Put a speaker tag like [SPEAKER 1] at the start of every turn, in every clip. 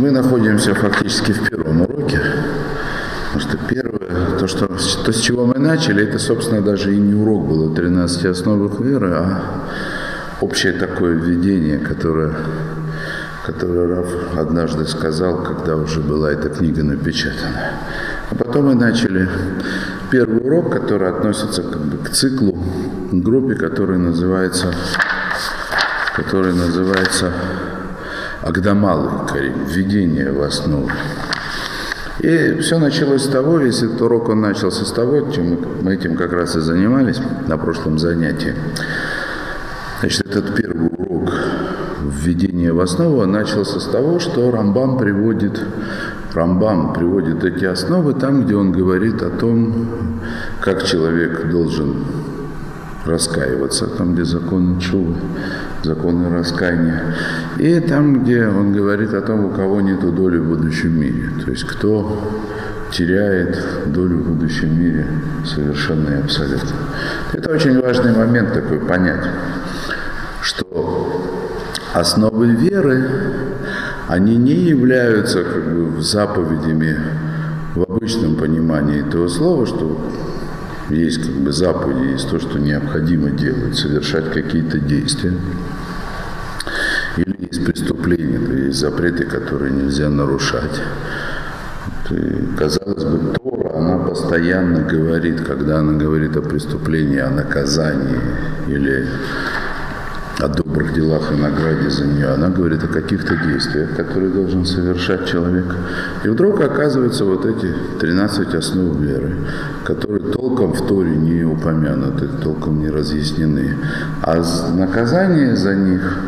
[SPEAKER 1] Мы находимся фактически в первом уроке. Потому что первое, то, что, то, с чего мы начали, это, собственно, даже и не урок было 13 основах веры, а общее такое введение, которое, которое Раф однажды сказал, когда уже была эта книга напечатана. А потом мы начали первый урок, который относится как бы, к циклу, группе, которая называется, который называется Агдамал Карим, введение в основу. И все началось с того, весь этот урок он начался с того, чем мы, этим как раз и занимались на прошлом занятии. Значит, этот первый урок введения в основу начался с того, что Рамбам приводит, Рамбам приводит эти основы там, где он говорит о том, как человек должен раскаиваться, там, где законы чувы, законы раскаяния. И там, где он говорит о том, у кого нет доли в будущем мире. То есть кто теряет долю в будущем мире совершенно и абсолютно. Это очень важный момент такой понять, что основы веры, они не являются как бы заповедями в обычном понимании этого слова, что есть как бы заповеди, есть то, что необходимо делать, совершать какие-то действия. Или есть преступления, то есть запреты, которые нельзя нарушать. И, казалось бы, Тора, она постоянно говорит, когда она говорит о преступлении, о наказании или о добрых делах и награде за нее. Она говорит о каких-то действиях, которые должен совершать человек. И вдруг оказываются вот эти 13 основ веры, которые толком в Торе не упомянуты, толком не разъяснены. А наказание за них,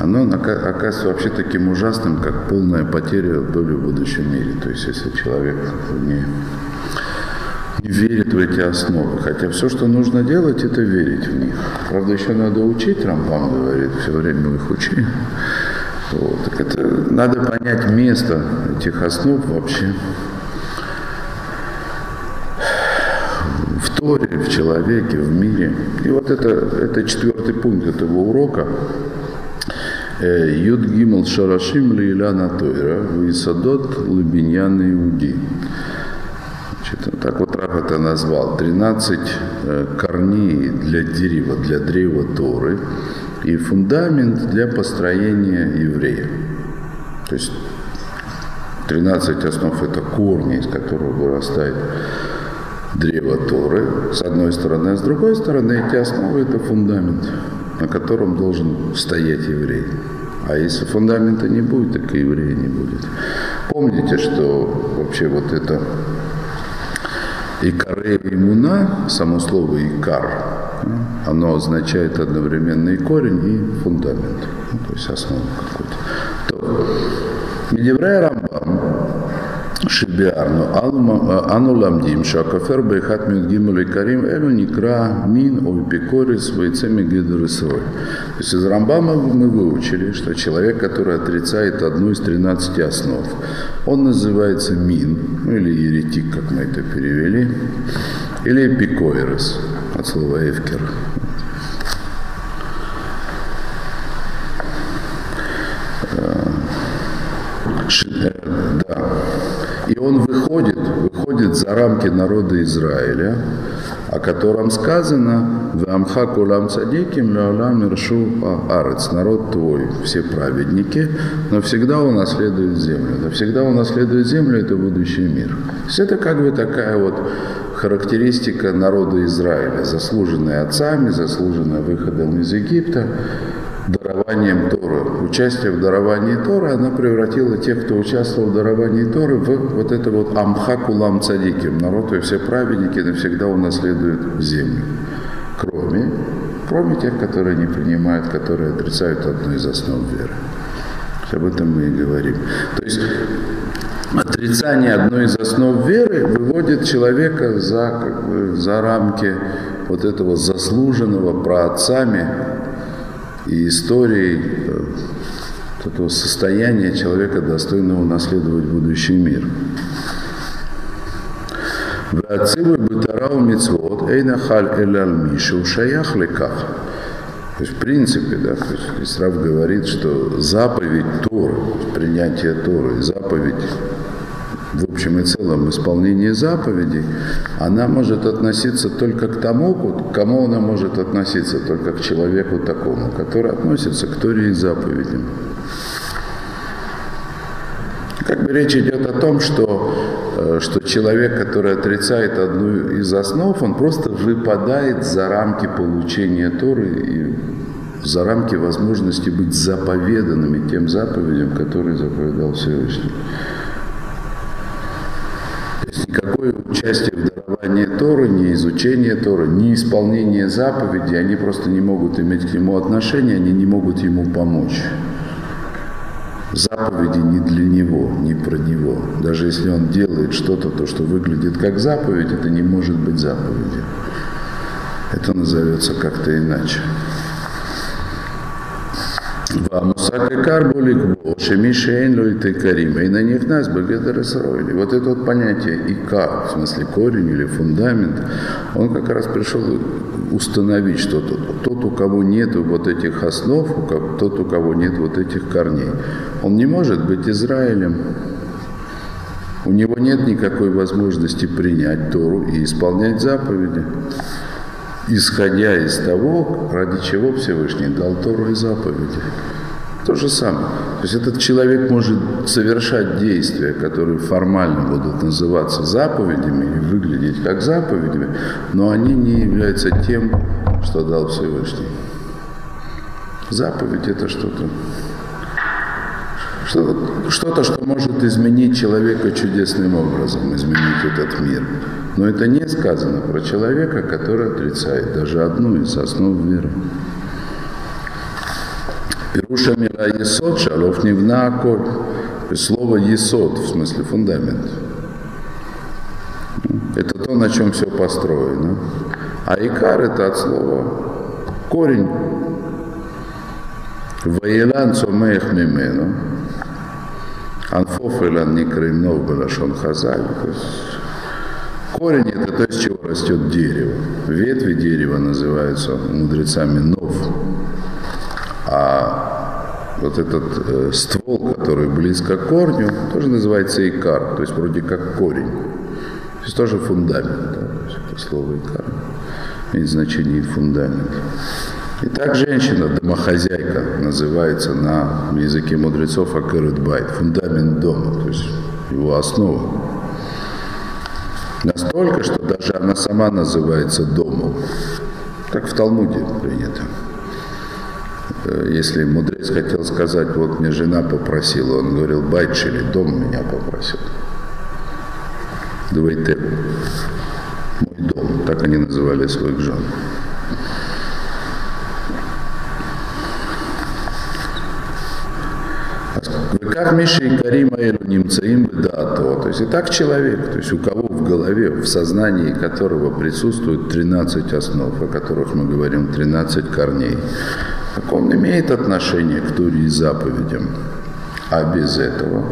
[SPEAKER 1] оно оказывается вообще таким ужасным, как полная потеря доли в будущем мире. То есть, если человек не не верит в эти основы. Хотя все, что нужно делать, это верить в них. Правда, еще надо учить, Рамбам говорит, все время их учи. Вот. Так это надо понять место этих основ вообще в Торе, в человеке, в мире. И вот это, это четвертый пункт этого урока. Э, Юд Гимл Шарашим Лейляна Тойра, Висадот Лабиньян Иуди. Значит, так вот Рав это назвал. 13 э, корней для дерева, для древа Торы и фундамент для построения еврея. То есть 13 основ – это корни, из которых вырастает древо Торы, с одной стороны, а с другой стороны эти основы – это фундамент, на котором должен стоять еврей. А если фундамента не будет, так и еврея не будет. Помните, что вообще вот это Икаре имуна, само слово икар, оно означает одновременно и корень, и фундамент, ну, то есть основу какую-то. То, Рамбам, Шибиарну, Ану Ламдим, Шакафер Бейхат Мюдгиму Карим, Элю Никра, Мин, Ойпикорис, Вайцеми Гидерисрой. То есть из Рамбама мы выучили, что человек, который отрицает одну из 13 основ, он называется Мин, ну или еретик, как мы это перевели, или Эпикоирос, от слова Эвкер. И он выходит, выходит за рамки народа Израиля, о котором сказано «В амха кулам цадиким леолам иршу арец» «Народ твой, все праведники, но всегда унаследует землю». Да всегда унаследует землю – это будущий мир. То есть это как бы такая вот характеристика народа Израиля, заслуженная отцами, заслуженная выходом из Египта, дарованием Торы. Участие в даровании Торы, она превратила тех, кто участвовал в даровании Торы, в вот это вот амха кулам цадиким. Народ и все праведники навсегда унаследуют землю. Кроме, кроме тех, которые не принимают, которые отрицают одну из основ веры. Об этом мы и говорим. То есть отрицание одной из основ веры выводит человека за, как бы, за рамки вот этого заслуженного праотцами и историей э, этого состояния человека, достойного наследовать будущий мир. Вацивы бутарау мицвод эйна халь эляль мишу шаях леках. То есть, в принципе, да, то есть Исраф говорит, что заповедь Торы, принятие Торы, заповедь в общем и целом исполнение заповедей, она может относиться только к тому, к кому она может относиться, только к человеку такому, который относится к Торе и заповедям. Как бы речь идет о том, что, э, что человек, который отрицает одну из основ, он просто выпадает за рамки получения Торы и за рамки возможности быть заповеданными тем заповедям, которые заповедал Всевышний. Никакое участие в даровании Торы, ни изучение Торы, ни исполнение заповедей, они просто не могут иметь к нему отношения, они не могут ему помочь. Заповеди не для него, не про него. Даже если он делает что-то, то, что выглядит как заповедь, это не может быть заповедью. Это назовется как-то иначе. И на них нас бы где-то расстроили. Вот это вот понятие и как, в смысле корень или фундамент, он как раз пришел установить, что тот, тот у кого нет вот этих основ, тот, у кого нет вот этих корней, он не может быть Израилем, у него нет никакой возможности принять Тору и исполнять заповеди исходя из того, ради чего Всевышний дал Тору и заповеди. То же самое. То есть этот человек может совершать действия, которые формально будут называться заповедями и выглядеть как заповедями, но они не являются тем, что дал Всевышний. Заповедь это что-то, что-то, что может изменить человека чудесным образом, изменить этот мир. Но это не сказано про человека, который отрицает даже одну из основ веры. Пируша мира есот, шалов невна аколь. Слово есот, в смысле фундамент. Это то, на чем все построено. А икар это от слова корень. Ваилан цомех мимену. Анфоф илан балашон хазаль. Корень – это то, из чего растет дерево. Ветви дерева называются мудрецами нов. А вот этот э, ствол, который близко к корню, тоже называется икар, то есть вроде как корень. То есть тоже фундамент. Да? То есть это слово икар имеет значение фундамент. Итак, женщина, домохозяйка, называется на языке мудрецов акырет байт, фундамент дома, то есть его основа. Настолько, что даже она сама называется домом, как в Талмуде принято. Э, если мудрец хотел сказать, вот мне жена попросила, он говорил, байчили, дом меня попросил. Давайте мой дом, так они называли своих жен. Как Миша и Карима немцаим датова. То есть и так человек, то есть у кого в голове, в сознании которого присутствует 13 основ, о которых мы говорим, 13 корней, так он имеет отношение к Туре и заповедям. А без этого,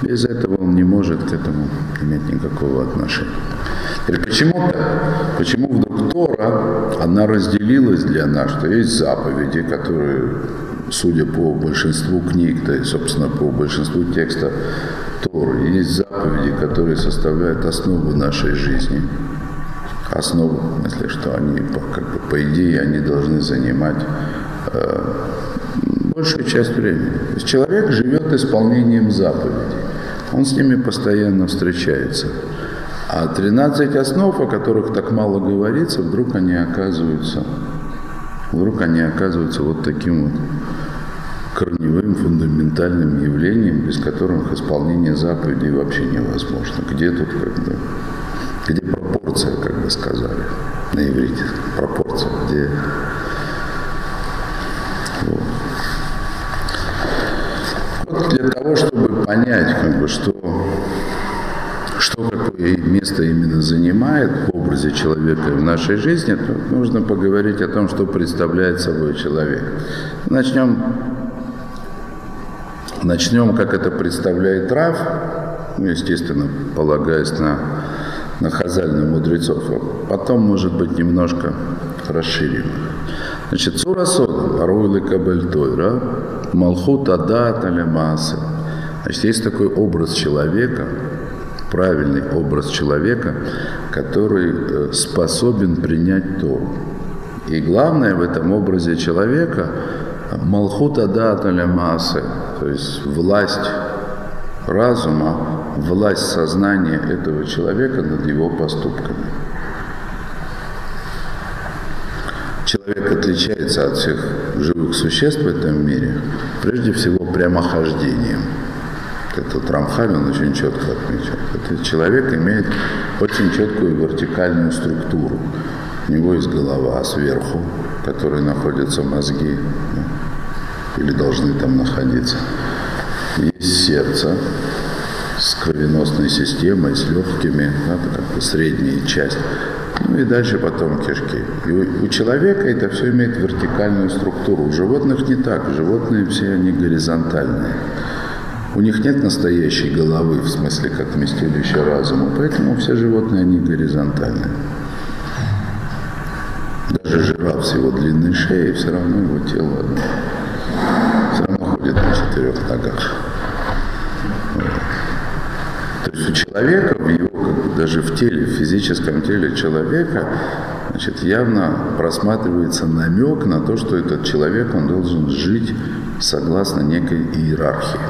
[SPEAKER 1] без этого он не может к этому иметь никакого отношения. Теперь почему так? Почему вдруг Тора, она разделилась для нас, что есть заповеди, которые судя по большинству книг, то есть, собственно, по большинству текста Торы, есть заповеди, которые составляют основу нашей жизни. Основу, в смысле, что они, как бы, по идее, они должны занимать э, большую часть времени. То есть человек живет исполнением заповедей. Он с ними постоянно встречается. А 13 основ, о которых так мало говорится, вдруг они оказываются, вдруг они оказываются вот таким вот корневым, фундаментальным явлением, без которых исполнение заповедей вообще невозможно. Где тут когда? Где пропорция, как бы сказали на иврите? Пропорция, где вот. вот для того, чтобы понять, как бы, что, что какое место именно занимает в образе человека в нашей жизни, то нужно поговорить о том, что представляет собой человек. Начнем Начнем, как это представляет Рав, ну, естественно, полагаясь на, на хазальных мудрецов, а потом, может быть, немножко расширим. Значит, Сура Содом, Аруйлы Кабельтойра, Малхут Адат Алямасы. Значит, есть такой образ человека, правильный образ человека, который э, способен принять Тору. И главное в этом образе человека – Малхут Адат Алямасы, то есть власть разума, власть сознания этого человека над его поступками. Человек отличается от всех живых существ в этом мире прежде всего прямохождением. Это Рамхаль, он очень четко отмечает. Этот человек имеет очень четкую вертикальную структуру. У него есть голова сверху, в которой находятся мозги, или должны там находиться. Есть сердце с кровеносной системой, с легкими, это как бы средняя часть. Ну и дальше потом кишки. И у, у человека это все имеет вертикальную структуру. У животных не так. Животные все они горизонтальные. У них нет настоящей головы, в смысле, как вместилище разума. Поэтому все животные, они горизонтальные. Даже жираф с его длинной шеей, все равно его тело ходит на четырех ногах. То есть у человека, в его, даже в теле, в физическом теле человека, значит, явно просматривается намек на то, что этот человек, он должен жить согласно некой иерархии.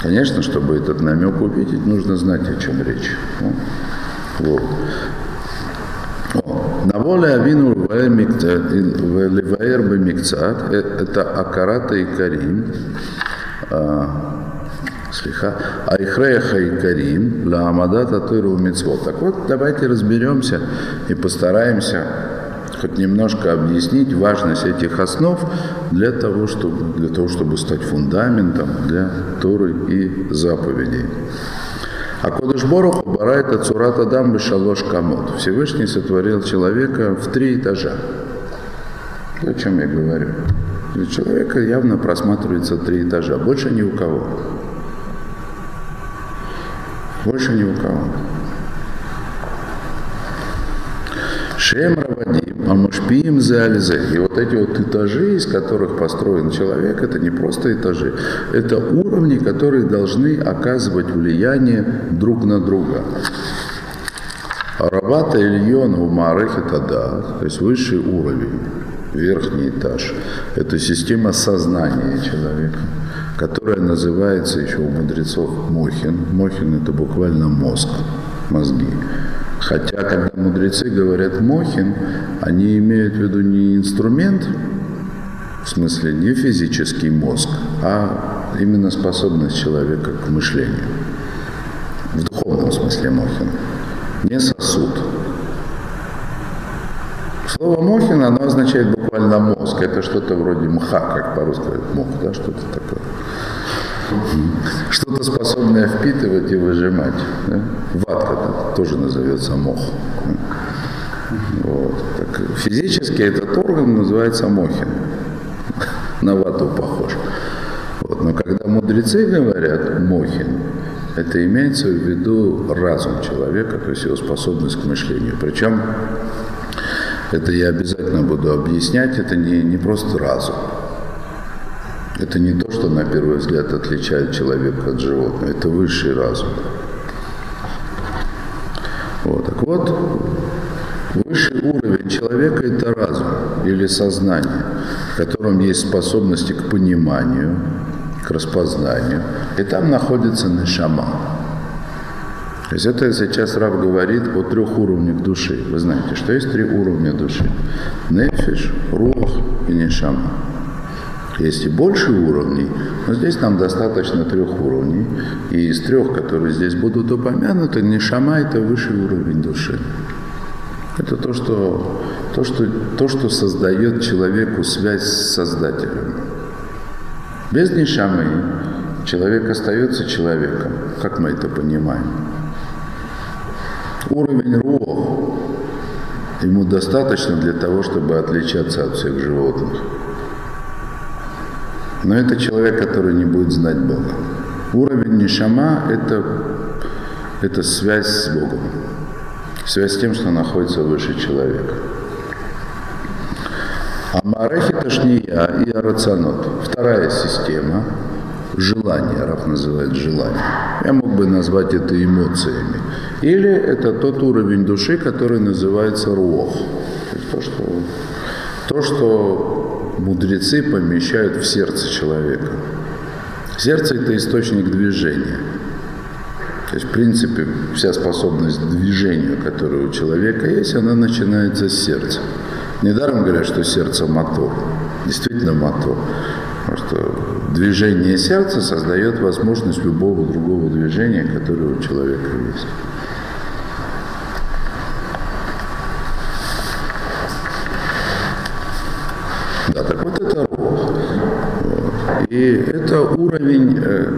[SPEAKER 1] Конечно, чтобы этот намек увидеть, нужно знать, о чем речь. Вот. На воле Авину Леваэр Бемикцат, это Акарата и Карим, Слиха. Айхреха и Карим, ла Амадата Тойру Мицвот. Так вот, давайте разберемся и постараемся хоть немножко объяснить важность этих основ для того, чтобы, для того, чтобы стать фундаментом для Торы и заповедей. А Кодыш Бороху барает от Цурата Дамбы Шалош Камот. Всевышний сотворил человека в три этажа. О чем я говорю? Для человека явно просматривается три этажа, больше ни у кого. Больше ни у кого. Шем Равадим, Амушпиим Зальзе. И вот эти вот этажи, из которых построен человек, это не просто этажи, это уровни, которые должны оказывать влияние друг на друга. Арабата Ильон Умарых это да, то есть высший уровень, верхний этаж. Это система сознания человека которая называется еще у мудрецов Мохин. Мохин – это буквально мозг, мозги. Хотя, когда мудрецы говорят Мохин, они имеют в виду не инструмент, в смысле не физический мозг, а именно способность человека к мышлению. В духовном смысле Мохин. Не сосуд. Слово Мохин, оно означает буквально мозг. Это что-то вроде мха, как по-русски мох, да, что-то такое что-то способное впитывать и выжимать. Да? Ватка тоже назовется мох. Вот. Так, физически этот орган называется мохин. На вату похож. Вот. Но когда мудрецы говорят мохин, это имеется в виду разум человека, то есть его способность к мышлению. Причем это я обязательно буду объяснять, это не, не просто разум. Это не то, что на первый взгляд отличает человека от животного, это высший разум. Вот, так вот, высший уровень человека – это разум или сознание, в котором есть способности к пониманию, к распознанию, и там находится нишама. То есть это сейчас Рав говорит о трех уровнях души. Вы знаете, что есть три уровня души. Нефиш, рух и нишама. Есть и больше уровней, но здесь нам достаточно трех уровней. И из трех, которые здесь будут упомянуты, нишама – это высший уровень души. Это то что, то, что, то, что создает человеку связь с Создателем. Без нишамы человек остается человеком, как мы это понимаем. Уровень рух ему достаточно для того, чтобы отличаться от всех животных. Но это человек, который не будет знать Бога. Уровень нишама – это, это связь с Богом. Связь с тем, что находится выше человека. А Марехи это ж не я и Арацанот. Вторая система желание, Раф называет желание. Я мог бы назвать это эмоциями. Или это тот уровень души, который называется руох. То, что, то, что мудрецы помещают в сердце человека. Сердце – это источник движения. То есть, в принципе, вся способность к движению, которая у человека есть, она начинается с сердца. Недаром говорят, что сердце – мотор. Действительно мотор. Потому что движение сердца создает возможность любого другого движения, которое у человека есть. Да, так вот это рог. Вот. И это уровень э,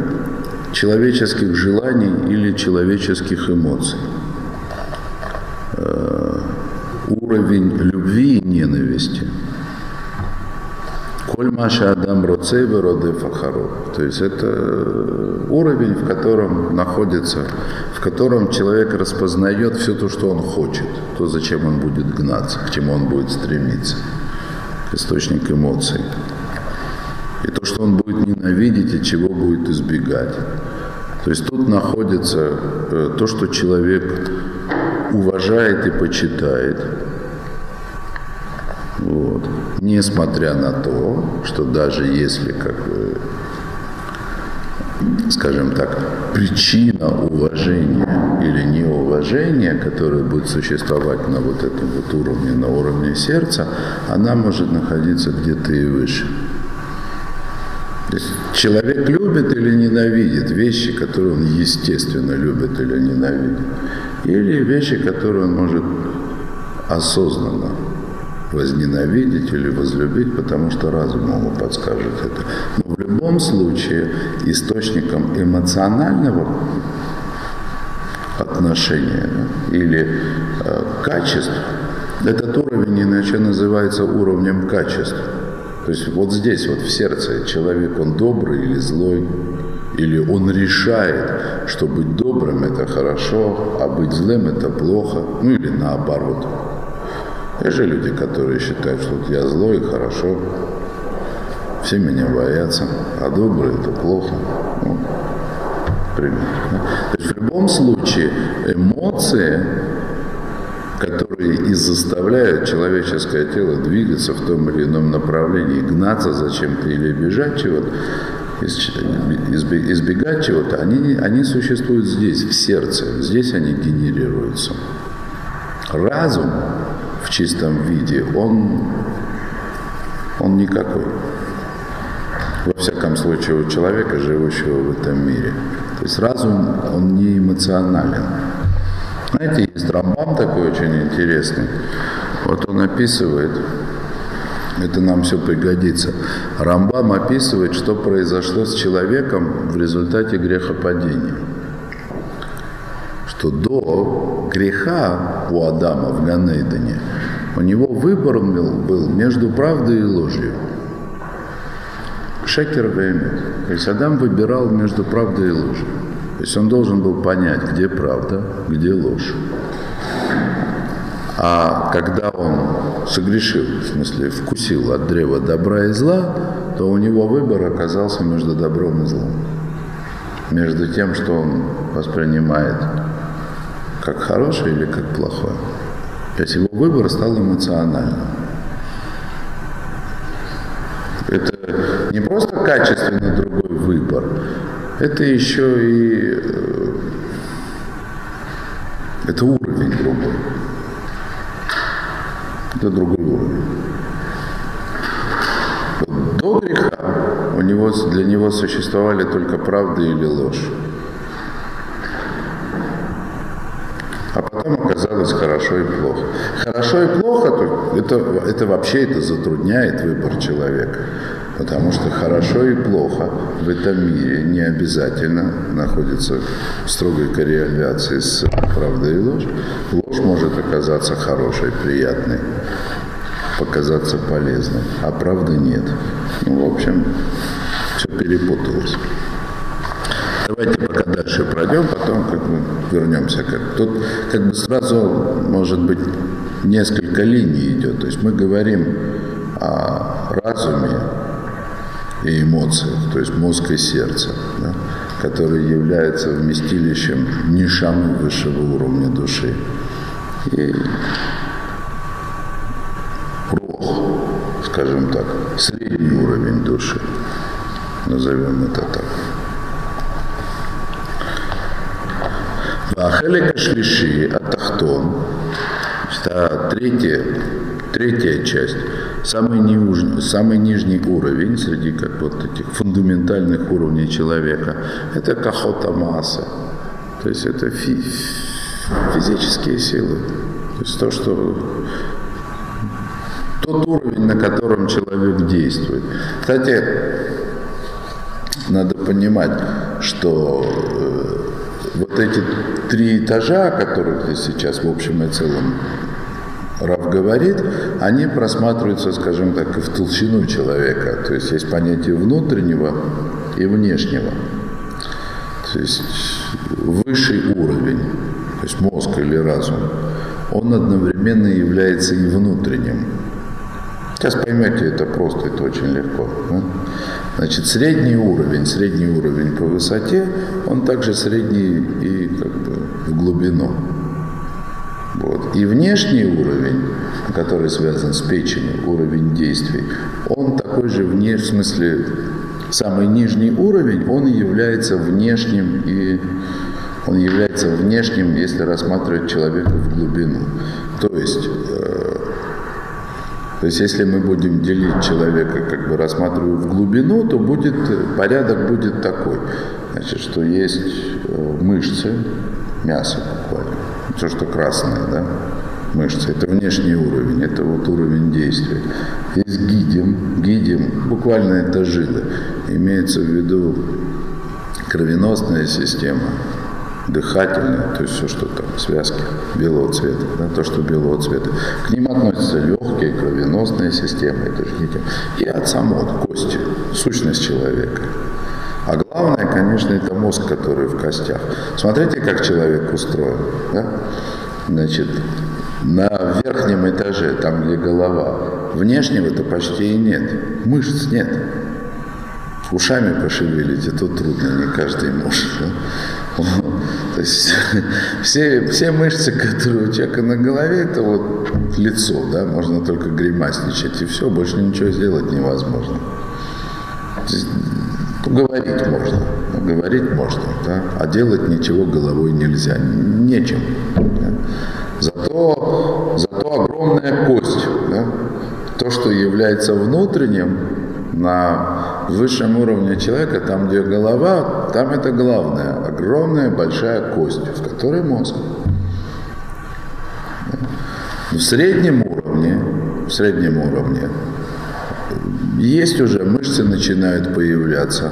[SPEAKER 1] человеческих желаний или человеческих эмоций. Э, уровень любви и ненависти – Коль Маша Адам Роцейва Роды Фахару. То есть это уровень, в котором находится, в котором человек распознает все то, что он хочет, то, зачем он будет гнаться, к чему он будет стремиться, источник эмоций. И то, что он будет ненавидеть и чего будет избегать. То есть тут находится э, то, что человек уважает и почитает, вот. Несмотря на то, что даже если, как скажем так, причина уважения или неуважения, которая будет существовать на вот этом вот уровне, на уровне сердца, она может находиться где-то и выше. Человек любит или ненавидит вещи, которые он естественно любит или ненавидит, или вещи, которые он может осознанно возненавидеть или возлюбить, потому что разум ему подскажет это. Но в любом случае источником эмоционального отношения или э, качеств этот уровень иначе называется уровнем качеств. То есть вот здесь, вот в сердце человек, он добрый или злой, или он решает, что быть добрым это хорошо, а быть злым это плохо, ну или наоборот. Есть же люди, которые считают, что вот я злой, хорошо, все меня боятся, а добрый это плохо. Ну, пример. То есть в любом случае эмоции, которые и заставляют человеческое тело двигаться в том или ином направлении, гнаться за чем-то или бежать чего-то, избегать чего-то, они, они существуют здесь, в сердце. Здесь они генерируются. Разум в чистом виде, он, он никакой. Во всяком случае, у человека, живущего в этом мире. То есть разум, он не эмоционален. Знаете, есть Рамбам такой очень интересный. Вот он описывает, это нам все пригодится. Рамбам описывает, что произошло с человеком в результате грехопадения что до греха у Адама в Ганейдене у него выбор был, между правдой и ложью. Шекер Веймет. То есть Адам выбирал между правдой и ложью. То есть он должен был понять, где правда, где ложь. А когда он согрешил, в смысле вкусил от древа добра и зла, то у него выбор оказался между добром и злом. Между тем, что он воспринимает как хорошее или как плохое. То есть его выбор стал эмоциональным. Это не просто качественно другой выбор, это еще и э, это уровень другой. Это другой уровень. До греха у него, для него существовали только правда или ложь. потом оказалось хорошо и плохо. Хорошо и плохо, то это, это вообще это затрудняет выбор человека. Потому что хорошо и плохо в этом мире не обязательно находится в строгой корреляции с правдой и ложь. Ложь может оказаться хорошей, приятной, показаться полезной, а правды нет. Ну, в общем, все перепуталось. Давайте пока дальше пройдем, потом как бы вернемся. Как, тут как бы сразу, может быть, несколько линий идет. То есть мы говорим о разуме и эмоциях, то есть мозг и сердце, да, которые являются вместилищем нишамы высшего уровня души. И рох, скажем так, средний уровень души, назовем это так. Ахелека шлиши, атахтон, а третья, третья часть, самый, нижний, самый нижний уровень среди как вот этих фундаментальных уровней человека, это кахота масса. То есть это фи, физические силы. То есть то, что тот уровень, на котором человек действует. Кстати, надо понимать, что э, вот эти три этажа, о которых здесь сейчас в общем и целом Рав говорит, они просматриваются, скажем так, в толщину человека. То есть есть понятие внутреннего и внешнего. То есть высший уровень, то есть мозг или разум, он одновременно является и внутренним. Сейчас поймете это просто, это очень легко. Да? Значит, средний уровень, средний уровень по высоте, он также средний и как бы в глубину. Вот. И внешний уровень, который связан с печенью, уровень действий, он такой же вне, в смысле, самый нижний уровень, он является внешним и он является внешним, если рассматривать человека в глубину. То есть э, то есть если мы будем делить человека, как бы рассматривая в глубину, то будет, порядок будет такой. Значит, что есть э, мышцы, мясо все, что красное, да, мышцы, это внешний уровень, это вот уровень действия. Есть гидим, гидим, буквально это жилы, имеется в виду кровеносная система, дыхательные, то есть все, что там, связки белого цвета, да, то, что белого цвета. К ним относятся легкие, кровеносные системы, это же и от самого кости, сущность человека. А главное, конечно, это мозг, который в костях. Смотрите, как человек устроен. Да? Значит, на верхнем этаже, там, где голова, внешнего-то почти и нет. Мышц нет. Ушами пошевелить, это трудно, не каждый может. Да? То есть все, все мышцы, которые у человека на голове, это вот лицо, да, можно только гримасничать, и все, больше ничего сделать невозможно. Говорить можно, говорить можно, да, а делать ничего головой нельзя, нечем. Да. Зато, зато огромная кость, да, то, что является внутренним, на высшем уровне человека, там, где голова, там это главное. Огромная большая кость, в которой мозг. В среднем уровне, в среднем уровне есть уже мышцы начинают появляться.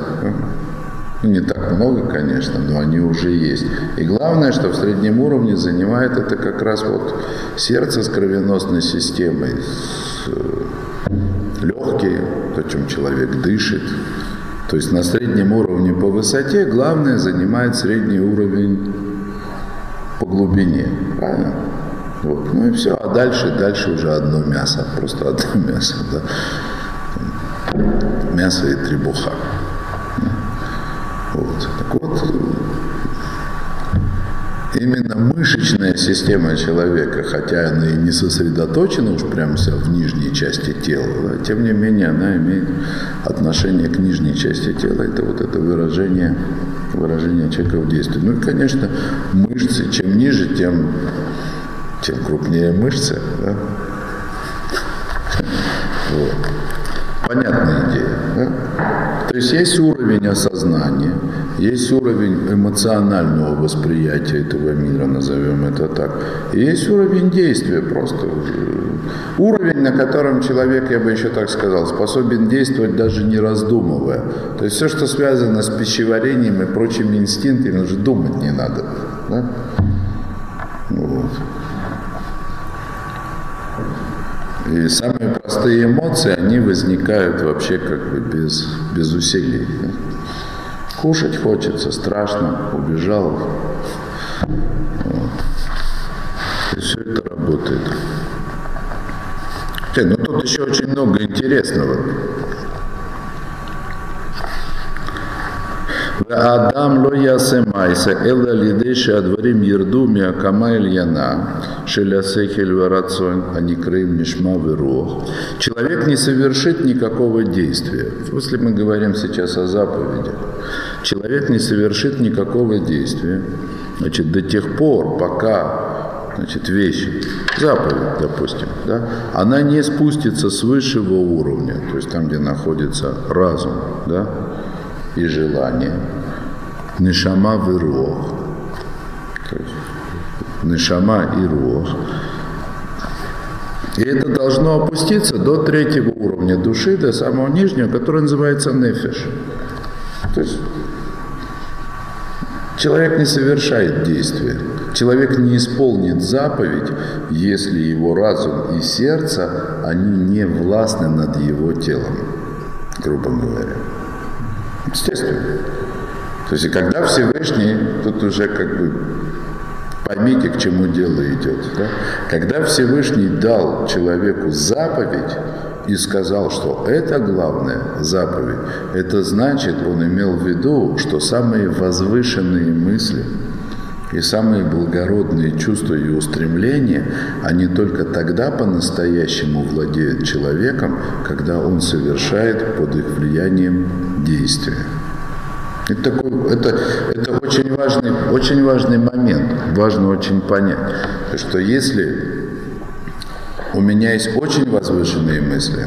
[SPEAKER 1] Ну, не так много, конечно, но они уже есть. И главное, что в среднем уровне занимает это как раз вот сердце с кровеносной системой, с легкие, то, чем человек дышит. То есть на среднем уровне по высоте главное занимает средний уровень по глубине. Правильно? Вот. Ну и все. А дальше, дальше уже одно мясо. Просто одно мясо. Да. Мясо и требуха. Вот. Так вот, именно мышечная система человека, хотя она и не сосредоточена уж прямо в нижней части тела, да, тем не менее она имеет отношение к нижней части тела. Это вот это выражение, выражение человека в действии. Ну и, конечно, мышцы. Чем ниже, тем, тем крупнее мышцы. Да? Вот. Понятная идея. Да? То есть есть уровень осознания, есть уровень эмоционального восприятия этого мира, назовем это так. И есть уровень действия просто. Уровень, на котором человек, я бы еще так сказал, способен действовать даже не раздумывая. То есть все, что связано с пищеварением и прочими инстинктами, уже думать не надо. Да? И самые простые эмоции, они возникают вообще как бы без, без усилий. Кушать хочется, страшно, убежал. Вот. И все это работает. Ну тут еще очень много интересного. והאדם לא יעשה מעשה אלא על ידי שהדברים ירדו מהקמה עליונה של השכל והרצון הנקראים нишма ורוח. Человек не совершит никакого действия. Если мы говорим сейчас о заповеди, человек не совершит никакого действия значит, до тех пор, пока значит, вещь, заповедь, допустим, да, она не спустится с высшего уровня, то есть там, где находится разум, да, и желание. Нишама в рух. Нишама и рух. И это должно опуститься до третьего уровня души, до самого нижнего, который называется нефиш. То есть человек не совершает действия. Человек не исполнит заповедь, если его разум и сердце, они не властны над его телом, грубо говоря. Естественно. То есть, когда Всевышний, тут уже как бы поймите, к чему дело идет. Да? Когда Всевышний дал человеку заповедь и сказал, что это главная заповедь, это значит, он имел в виду, что самые возвышенные мысли и самые благородные чувства и устремления, они только тогда по-настоящему владеют человеком, когда он совершает под их влиянием действия. Это, такой, это, это очень, важный, очень важный момент, важно очень понять, что если у меня есть очень возвышенные мысли,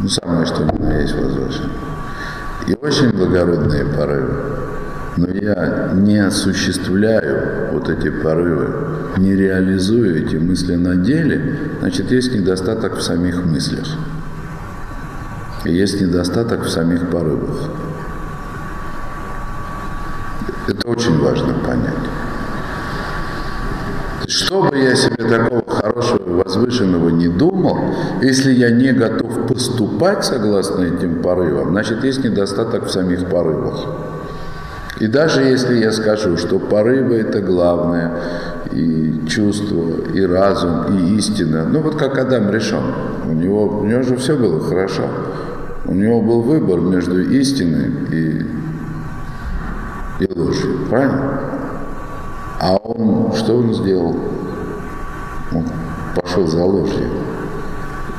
[SPEAKER 1] ну, самое что у меня есть возвышенные, и очень благородные порывы, но я не осуществляю вот эти порывы, не реализую эти мысли на деле, значит, есть недостаток в самих мыслях. Есть недостаток в самих порывах. Это очень важно понять. Что бы я себе такого хорошего, возвышенного не думал, если я не готов поступать согласно этим порывам, значит, есть недостаток в самих порывах. И даже если я скажу, что порывы это главное, и чувство, и разум, и истина, ну вот как Адам решен, у него, у него же все было хорошо. У него был выбор между истиной и, и ложью, правильно? А он, что он сделал? Он пошел за ложью.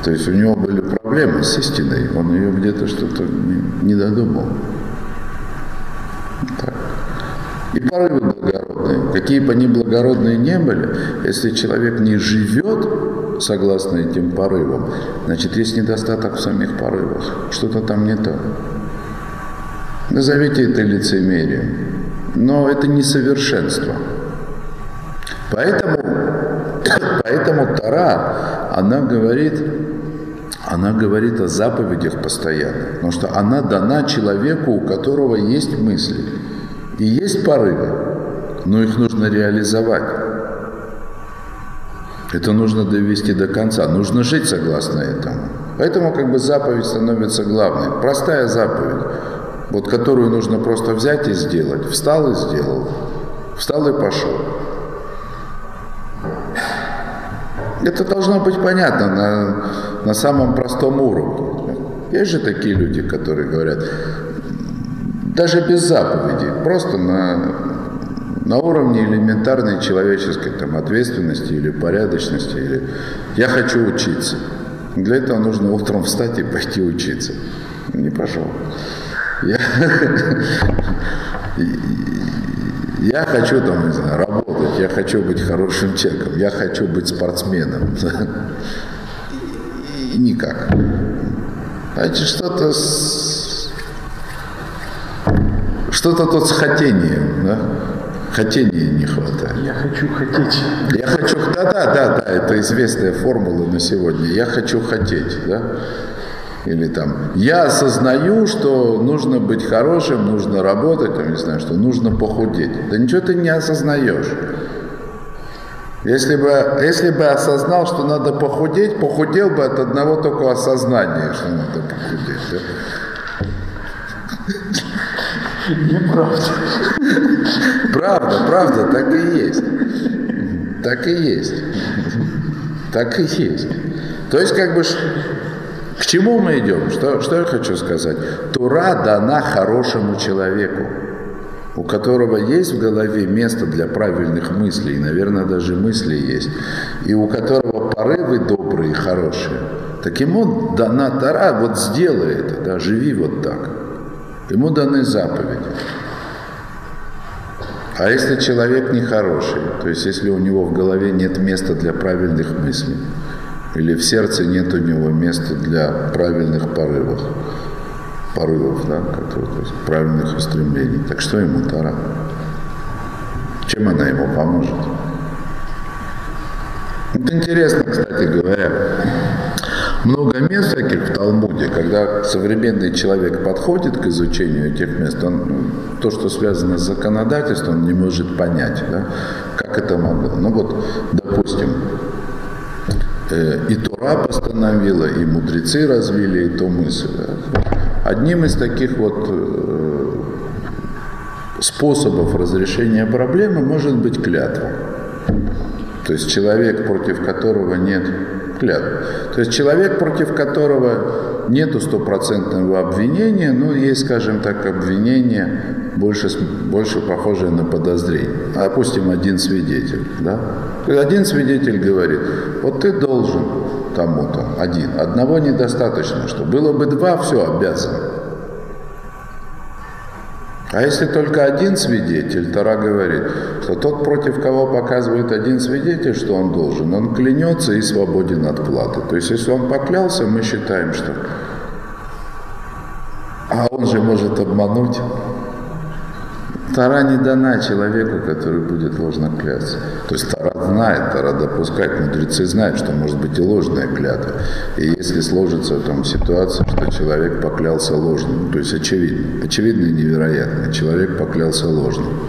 [SPEAKER 1] То есть у него были проблемы с истиной, он ее где-то что-то не, не додумал. Так. И порывы благородные, какие бы они благородные не были, если человек не живет согласно этим порывам, значит, есть недостаток в самих порывах. Что-то там не то. Назовите это лицемерием. Но это несовершенство. Поэтому, поэтому Тара, она говорит, она говорит о заповедях постоянно. Потому что она дана человеку, у которого есть мысли и есть порывы, но их нужно реализовать. Это нужно довести до конца. Нужно жить согласно этому. Поэтому как бы заповедь становится главной. Простая заповедь, вот которую нужно просто взять и сделать. Встал и сделал. Встал и пошел. Это должно быть понятно на, на самом простом уровне. Есть же такие люди, которые говорят, даже без заповеди, просто на на уровне элементарной человеческой там, ответственности или порядочности. Или... Я хочу учиться. Для этого нужно утром встать и пойти учиться. Не пошел. Я, я хочу там, не знаю, работать, я хочу быть хорошим человеком, я хочу быть спортсменом. И никак. Значит, что-то с... что-то тут с хотением, да? Хотения не хватает.
[SPEAKER 2] Я хочу хотеть.
[SPEAKER 1] Я хочу, да, да, да, да, это известная формула на сегодня. Я хочу хотеть, да? Или там, я осознаю, что нужно быть хорошим, нужно работать, там, не знаю, что нужно похудеть. Да ничего ты не осознаешь. Если бы, если бы осознал, что надо похудеть, похудел бы от одного только осознания, что надо похудеть. Да?
[SPEAKER 2] Неправда.
[SPEAKER 1] Правда, правда, так и есть. Так и есть. Так и есть. То есть, как бы, к чему мы идем? Что, что я хочу сказать? Тура дана хорошему человеку, у которого есть в голове место для правильных мыслей, наверное, даже мысли есть, и у которого порывы добрые, хорошие. Так ему дана Тара, вот сделай это, да, живи вот так. Ему даны заповеди. А если человек нехороший, то есть если у него в голове нет места для правильных мыслей, или в сердце нет у него места для правильных порывов, порывов, да, которые, то есть правильных устремлений, так что ему Тара? Чем она ему поможет? Это интересно, кстати говоря. Много мест всяких в Талмуде, когда современный человек подходит к изучению этих мест, он ну, то, что связано с законодательством, он не может понять, да, как это могло. Ну вот, допустим, э, и Тура постановила, и мудрецы развили эту мысль. Одним из таких вот э, способов разрешения проблемы может быть клятва. То есть человек, против которого нет клятвы. То есть человек, против которого нету стопроцентного обвинения, но есть, скажем так, обвинение больше, больше похожее на подозрение. Допустим, один свидетель. Да? Один свидетель говорит, вот ты должен тому-то, один. Одного недостаточно, что было бы два, все, обязан. А если только один свидетель, Тара говорит, что тот, против кого показывает один свидетель, что он должен, он клянется и свободен от платы. То есть, если он поклялся, мы считаем, что... А он же может обмануть. Тара не дана человеку, который будет ложно клясться. То есть Тара знает, Тара допускает, мудрецы знают, что может быть и ложная клятва. И если сложится там ситуация, что человек поклялся ложным, то есть очевидно, очевидно и невероятно, человек поклялся ложным,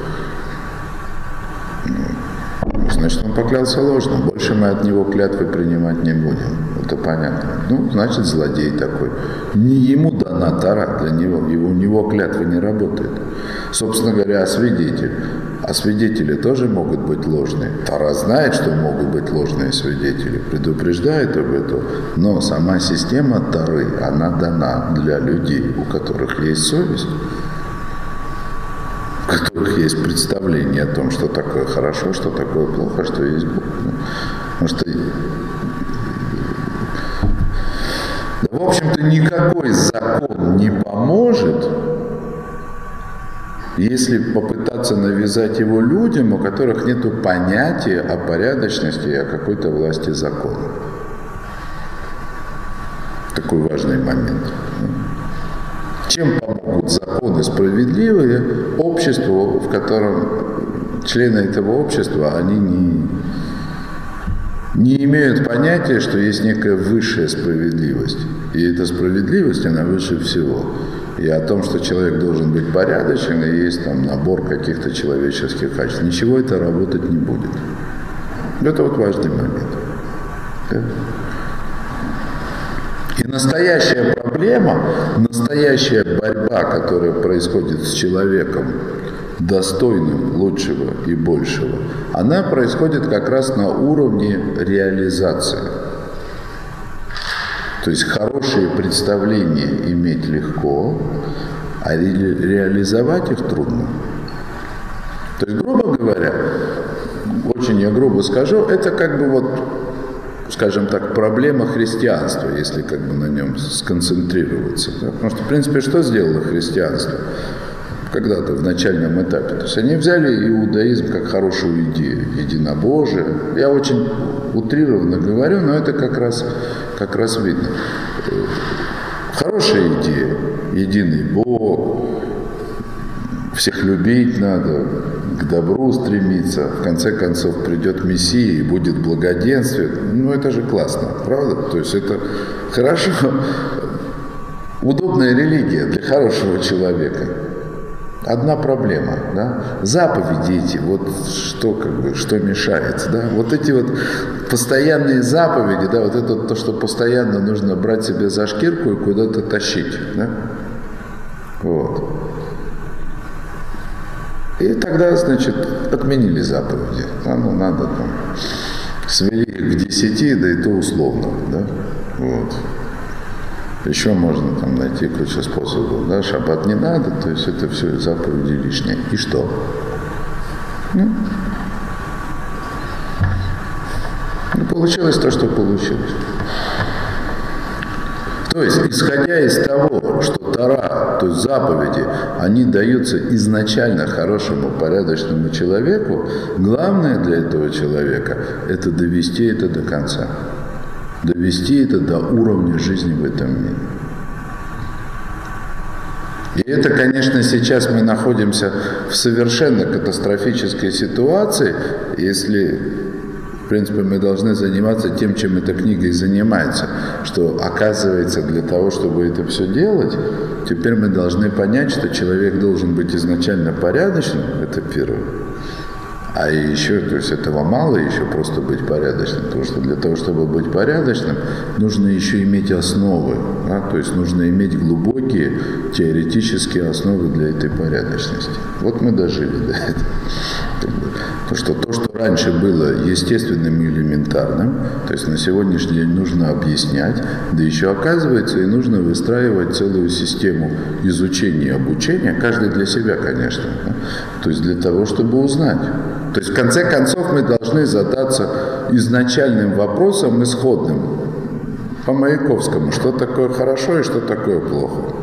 [SPEAKER 1] ну, значит, он поклялся ложным. Больше мы от него клятвы принимать не будем. Это понятно. Ну, значит, злодей такой. Не ему дана тара для него, его, у него клятвы не работает. Собственно говоря, а свидетель. А свидетели тоже могут быть ложные. Тара знает, что могут быть ложные свидетели, предупреждает об этом. Но сама система Тары, она дана для людей, у которых есть совесть, у которых есть представление о том, что такое хорошо, что такое плохо, что есть Бог. Ну, потому что в общем-то, никакой закон не поможет, если попытаться навязать его людям, у которых нет понятия о порядочности и о какой-то власти закона. Такой важный момент. Чем помогут законы справедливые обществу, в котором члены этого общества, они не, не имеют понятия, что есть некая высшая справедливость. И эта справедливость, она выше всего. И о том, что человек должен быть порядочен, и есть там набор каких-то человеческих качеств. Ничего это работать не будет. Это вот важный момент. Да? И настоящая проблема, настоящая борьба, которая происходит с человеком, достойным лучшего и большего, она происходит как раз на уровне реализации. То есть хорошие представления иметь легко, а ре реализовать их трудно. То есть, грубо говоря, очень я грубо скажу, это как бы вот, скажем так, проблема христианства, если как бы на нем сконцентрироваться. Да? Потому что, в принципе, что сделало христианство? Когда-то в начальном этапе. То есть они взяли иудаизм как хорошую идею, единобожие. Я очень утрированно говорю, но это как раз, как раз видно. Хорошая идея, единый Бог, всех любить надо, к добру стремиться, в конце концов придет Мессия и будет благоденствие. Ну это же классно, правда? То есть это хорошо, удобная религия для хорошего человека. Одна проблема, да, заповеди эти, вот что как бы, что мешает, да, вот эти вот постоянные заповеди, да, вот это то, что постоянно нужно брать себе за шкирку и куда-то тащить, да, вот. И тогда, значит, отменили заповеди, да, ну надо там Свели к десяти, да и то условно, да? Вот. Еще можно там найти кучу способов, да, шаббат не надо, то есть это все заповеди лишние. И что? Ну, ну получилось то, что получилось. То есть, исходя из того, что Тара, то есть заповеди, они даются изначально хорошему, порядочному человеку, главное для этого человека – это довести это до конца. Довести это до уровня жизни в этом мире. И это, конечно, сейчас мы находимся в совершенно катастрофической ситуации, если в принципе, мы должны заниматься тем, чем эта книга и занимается, что оказывается для того, чтобы это все делать, теперь мы должны понять, что человек должен быть изначально порядочным, это первое. А еще, то есть этого мало, еще просто быть порядочным, потому что для того, чтобы быть порядочным, нужно еще иметь основы, да? то есть нужно иметь глубокие теоретические основы для этой порядочности. Вот мы дожили до этого. Потому что то, что раньше было естественным и элементарным, то есть на сегодняшний день нужно объяснять, да еще оказывается и нужно выстраивать целую систему изучения и обучения, каждый для себя, конечно, да? то есть для того, чтобы узнать. То есть в конце концов мы должны задаться изначальным вопросом исходным, по Маяковскому, что такое хорошо и что такое плохо.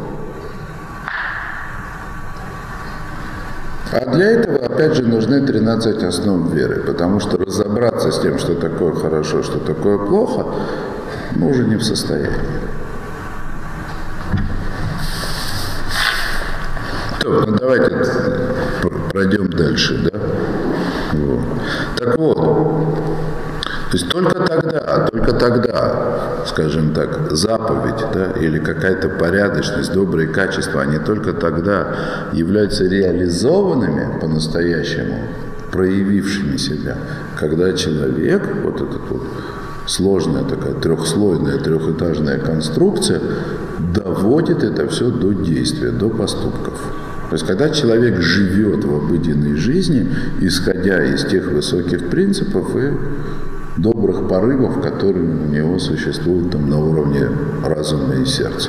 [SPEAKER 1] А для этого, опять же, нужны 13 основ веры, потому что разобраться с тем, что такое хорошо, что такое плохо, мы уже не в состоянии. Так, ну давайте пройдем дальше, да? Вот. Так вот, то есть только тогда, только тогда, скажем так, заповедь да, или какая-то порядочность, добрые качества, они только тогда являются реализованными по-настоящему, проявившими себя, когда человек, вот этот вот сложная такая трехслойная, трехэтажная конструкция, доводит это все до действия, до поступков. То есть, когда человек живет в обыденной жизни, исходя из тех высоких принципов и добрых порывов, которые у него существуют там на уровне разума и сердца.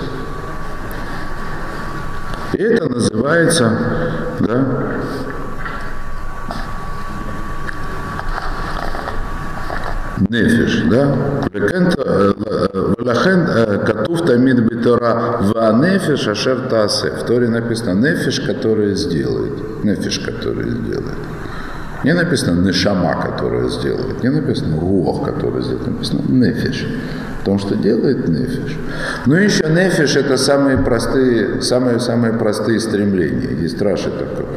[SPEAKER 1] И это называется, да, нефиш, да? Влахен катув тамид битора ва нефиш ашер тасе. В Торе написано нефиш, который сделает. Нефиш, который сделает. Не написано нешама, которая сделает. Не написано рух, который сделает. Написано нефиш. том, что делает нефиш. Ну и еще нефиш это самые простые, самые-самые простые стремления. Есть страши такое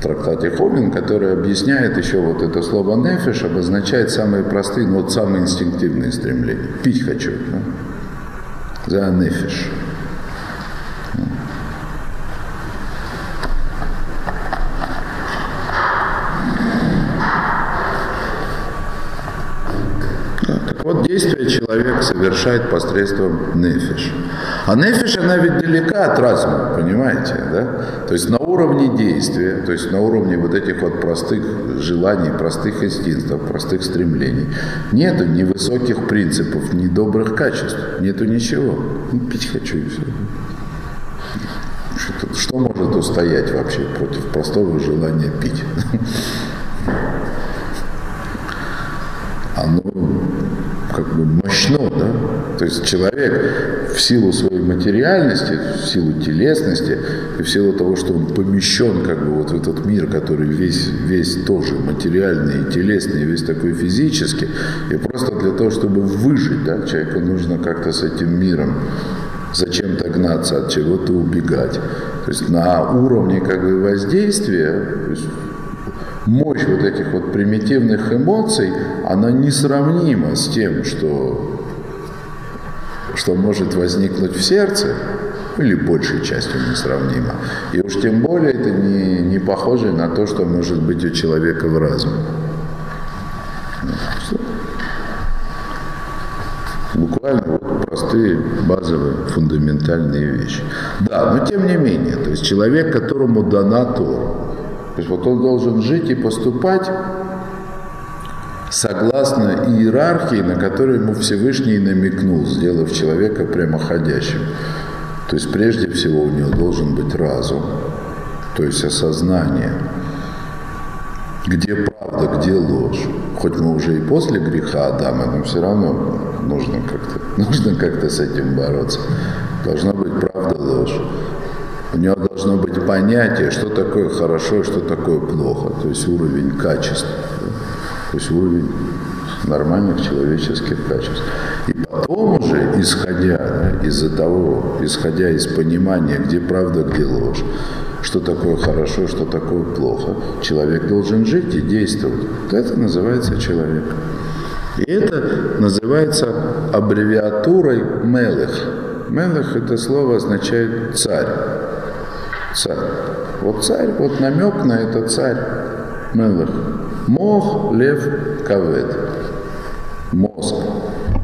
[SPEAKER 1] трактате Хомин, который объясняет еще вот это слово нефиш, обозначает самые простые, но вот самые инстинктивные стремления. Пить хочу. Да? За нефиш. Вот действие человек совершает посредством нефиш. А нефиш, она ведь далека от разума, понимаете, да? То есть на уровне действия, то есть на уровне вот этих вот простых желаний, простых инстинктов, простых стремлений. Нету ни высоких принципов, ни добрых качеств, нету ничего. Ну, пить хочу и все. Что, что может устоять вообще против простого желания пить? Оно как бы мощно, да? То есть человек в силу своей материальности, в силу телесности и в силу того, что он помещен как бы вот в этот мир, который весь, весь тоже материальный и телесный, весь такой физический, и просто для того, чтобы выжить, да, человеку нужно как-то с этим миром зачем-то гнаться, от чего-то убегать. То есть на уровне как бы воздействия, мощь вот этих вот примитивных эмоций, она несравнима с тем, что, что может возникнуть в сердце, или большей частью несравнима. И уж тем более это не, не похоже на то, что может быть у человека в разуме. Буквально вот простые, базовые, фундаментальные вещи. Да, но тем не менее, то есть человек, которому дана Тора, то есть вот он должен жить и поступать согласно иерархии, на которую ему Всевышний намекнул, сделав человека прямоходящим. То есть прежде всего у него должен быть разум, то есть осознание, где правда, где ложь. Хоть мы уже и после греха Адама, но все равно нужно как-то, нужно как-то с этим бороться. Должна быть правда, ложь. У него должно быть понятие, что такое хорошо что такое плохо, то есть уровень качеств, уровень нормальных человеческих качеств. И потом уже, исходя да, из-за того, исходя из понимания, где правда, где ложь, что такое хорошо, что такое плохо, человек должен жить и действовать. Это называется человек. И это называется аббревиатурой Мелых. Мелых это слово означает царь царь. Вот царь, вот намек на это царь Мелах. Мох, лев, кавет. Мозг,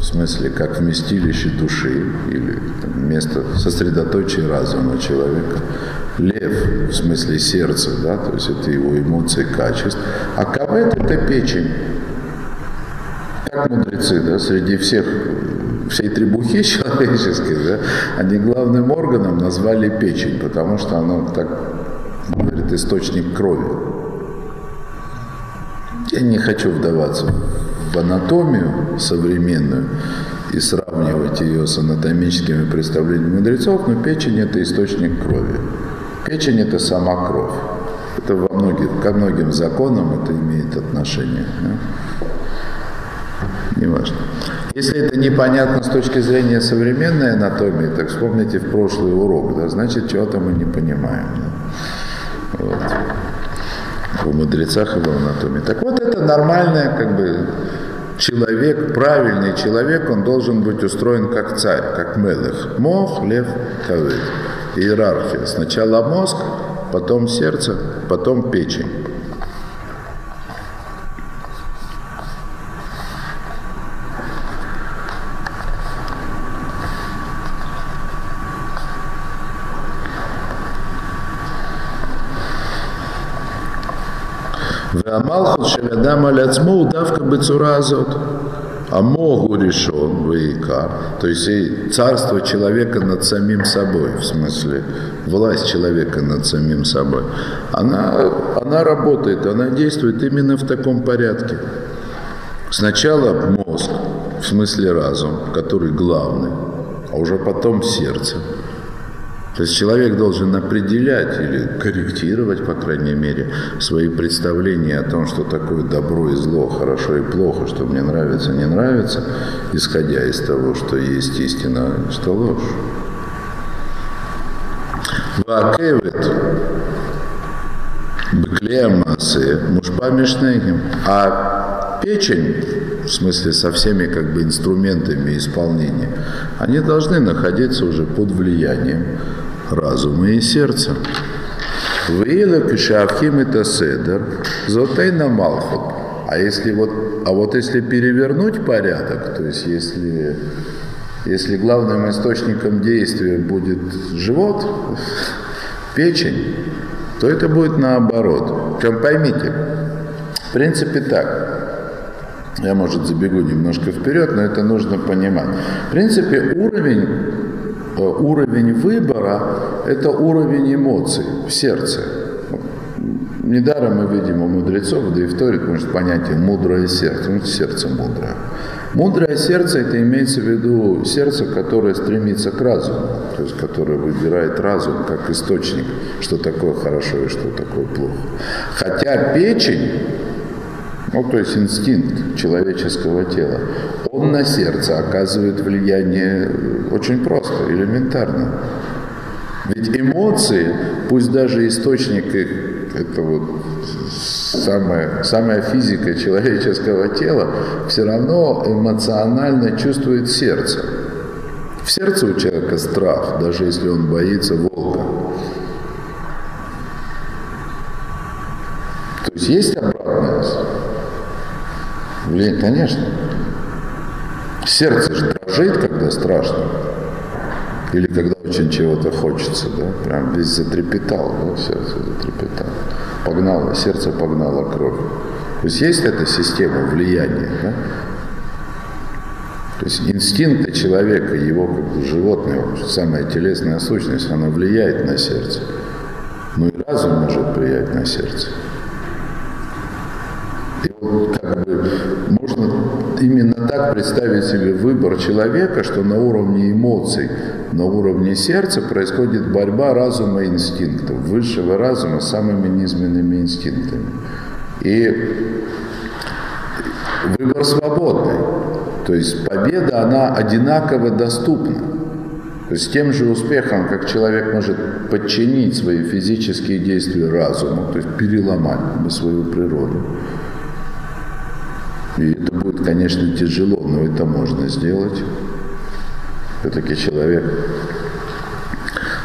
[SPEAKER 1] в смысле, как вместилище души или место сосредоточия разума человека. Лев, в смысле сердца, да, то есть это его эмоции, качество. А кавет – это печень. Как мудрецы, да, среди всех всей требухи человеческой, да, они главным органом назвали печень, потому что оно так говорит источник крови. Я не хочу вдаваться в анатомию современную и сравнивать ее с анатомическими представлениями мудрецов, но печень это источник крови. Печень это сама кровь. Это во многих, ко многим законам это имеет отношение. Да? Неважно. Если это непонятно с точки зрения современной анатомии, так вспомните в прошлый урок, да, значит, чего-то мы не понимаем. Да. Вот. В мудрецах и в анатомии. Так вот, это нормальное, как бы, человек, правильный человек, он должен быть устроен как царь, как мелых. Мох, лев, кавет. Иерархия. Сначала мозг, потом сердце, потом печень. והמלכות של אדם על עצמו הוא דווקא בצורה הזאת. Амогу решен Ваикар, то есть и царство человека над самим собой, в смысле власть человека над самим собой, она, она работает, она действует именно в таком порядке. Сначала мозг, в смысле разум, который главный, а уже потом сердце – то есть человек должен определять или корректировать, по крайней мере, свои представления о том, что такое добро и зло, хорошо и плохо, что мне нравится, не нравится, исходя из того, что есть истина, что ложь. Вакевит Беклеямасы, мушпамишнейхим. А печень, в смысле со всеми как бы инструментами исполнения, они должны находиться уже под влиянием разума и сердца. Вейла пишавхим это седер, зотейна малхут. А если вот, а вот если перевернуть порядок, то есть если, если главным источником действия будет живот, печень, то это будет наоборот. Прям поймите, в принципе так. Я, может, забегу немножко вперед, но это нужно понимать. В принципе, уровень уровень выбора – это уровень эмоций в сердце. Недаром мы видим у мудрецов, да и в Торе, может, понятие «мудрое сердце», ну, сердце мудрое. Мудрое сердце – это имеется в виду сердце, которое стремится к разуму, то есть которое выбирает разум как источник, что такое хорошо и что такое плохо. Хотя печень ну, то есть инстинкт человеческого тела, он на сердце оказывает влияние очень просто, элементарно. Ведь эмоции, пусть даже источник их, это вот самая, самая физика человеческого тела, все равно эмоционально чувствует сердце. В сердце у человека страх, даже если он боится волка. То есть есть обратность. Влияние, конечно. Сердце же дрожит, когда страшно. Или когда очень чего-то хочется, да, прям весь затрепетал, да, сердце затрепетало. Погнало, сердце погнало кровь. То есть есть эта система влияния, да? То есть инстинкты человека, его как бы животное, самая телесная сущность, она влияет на сердце. Ну и разум может влиять на сердце. И вот именно так представить себе выбор человека, что на уровне эмоций, на уровне сердца происходит борьба разума и инстинктов, высшего разума с самыми низменными инстинктами. И выбор свободный. То есть победа, она одинаково доступна. То есть тем же успехом, как человек может подчинить свои физические действия разуму, то есть переломать свою природу. И это будет, конечно, тяжело, но это можно сделать. Все-таки человек,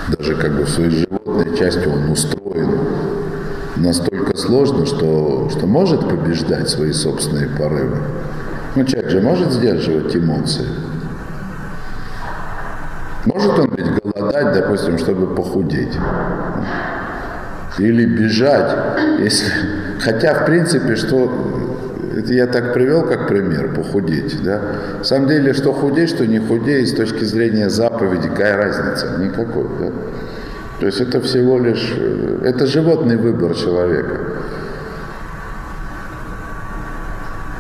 [SPEAKER 1] даже как бы в своей животной части, он устроен настолько сложно, что, что может побеждать свои собственные порывы. Ну, человек же может сдерживать эмоции. Может он ведь голодать, допустим, чтобы похудеть. Или бежать, если... Хотя, в принципе, что... Это я так привел как пример, похудеть. Да? На самом деле, что худеть, что не худеть, с точки зрения заповеди, какая разница? Никакой. Да? То есть это всего лишь... Это животный выбор человека.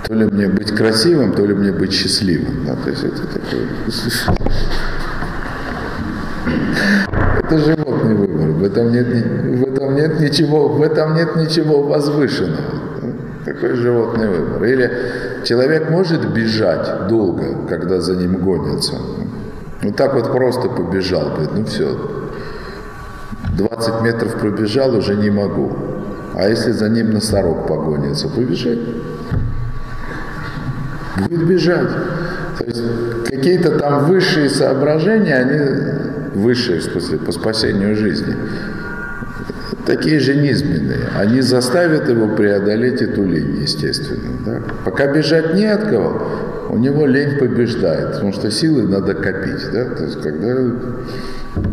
[SPEAKER 1] То ли мне быть красивым, то ли мне быть счастливым. Да, то есть это такой... Это животный выбор. В этом нет, в этом нет ничего, в этом нет ничего возвышенного. Такой животный выбор. Или человек может бежать долго, когда за ним гонятся. Вот так вот просто побежал, говорит, ну все, 20 метров пробежал, уже не могу. А если за ним носорог погонится, побежать? будет бежать. То есть какие-то там высшие соображения, они высшие, в смысле, по спасению жизни, такие же низменные. Они заставят его преодолеть эту линию, естественно. Да? Пока бежать не от кого, у него лень побеждает, потому что силы надо копить. Да? То есть когда,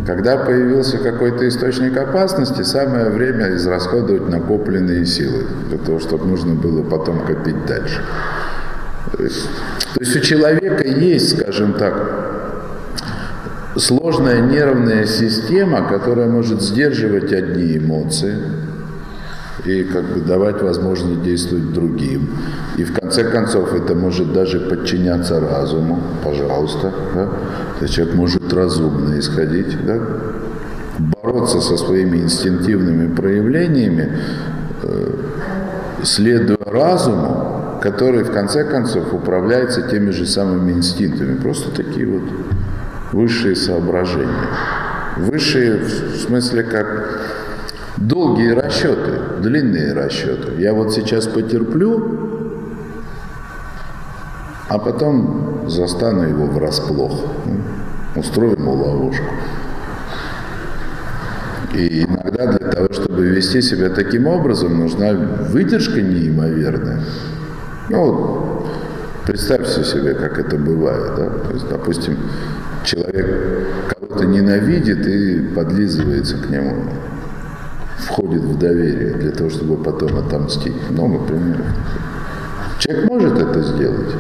[SPEAKER 1] когда появился какой-то источник опасности, самое время израсходовать накопленные силы для того, чтобы нужно было потом копить дальше. То есть, то есть у человека есть, скажем так, сложная нервная система, которая может сдерживать одни эмоции и как бы давать возможность действовать другим. И в конце концов это может даже подчиняться разуму, пожалуйста. Да? То есть человек может разумно исходить, да? бороться со своими инстинктивными проявлениями, э, следуя разуму, который в конце концов управляется теми же самыми инстинктами. Просто такие вот высшие соображения. Высшие в смысле как долгие расчеты, длинные расчеты. Я вот сейчас потерплю, а потом застану его врасплох, устрою ему ловушку. И иногда для того, чтобы вести себя таким образом, нужна выдержка неимоверная. Ну, представьте себе, как это бывает. Да? То есть, допустим, человек кого-то ненавидит и подлизывается к нему, входит в доверие для того, чтобы потом отомстить. Много примеров. Человек может это сделать.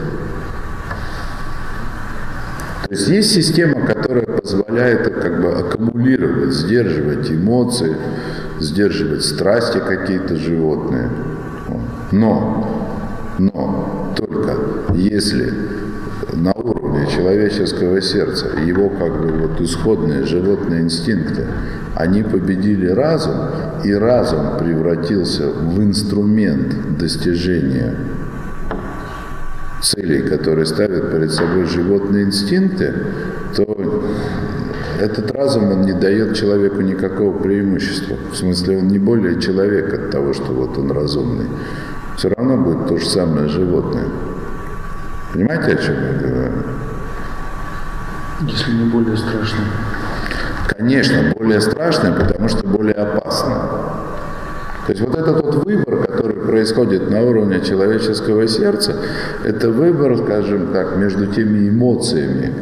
[SPEAKER 1] То есть есть система, которая позволяет как бы аккумулировать, сдерживать эмоции, сдерживать страсти какие-то животные. Но но только если на уровне человеческого сердца его как бы вот исходные животные инстинкты, они победили разум, и разум превратился в инструмент достижения целей, которые ставят перед собой животные инстинкты, то этот разум, он не дает человеку никакого преимущества. В смысле, он не более человек от того, что вот он разумный все равно будет то же самое животное. Понимаете, о чем я говорю?
[SPEAKER 2] Если не более страшное.
[SPEAKER 1] Конечно, более страшное, потому что более опасно. То есть вот этот вот выбор, который происходит на уровне человеческого сердца, это выбор, скажем так, между теми эмоциями,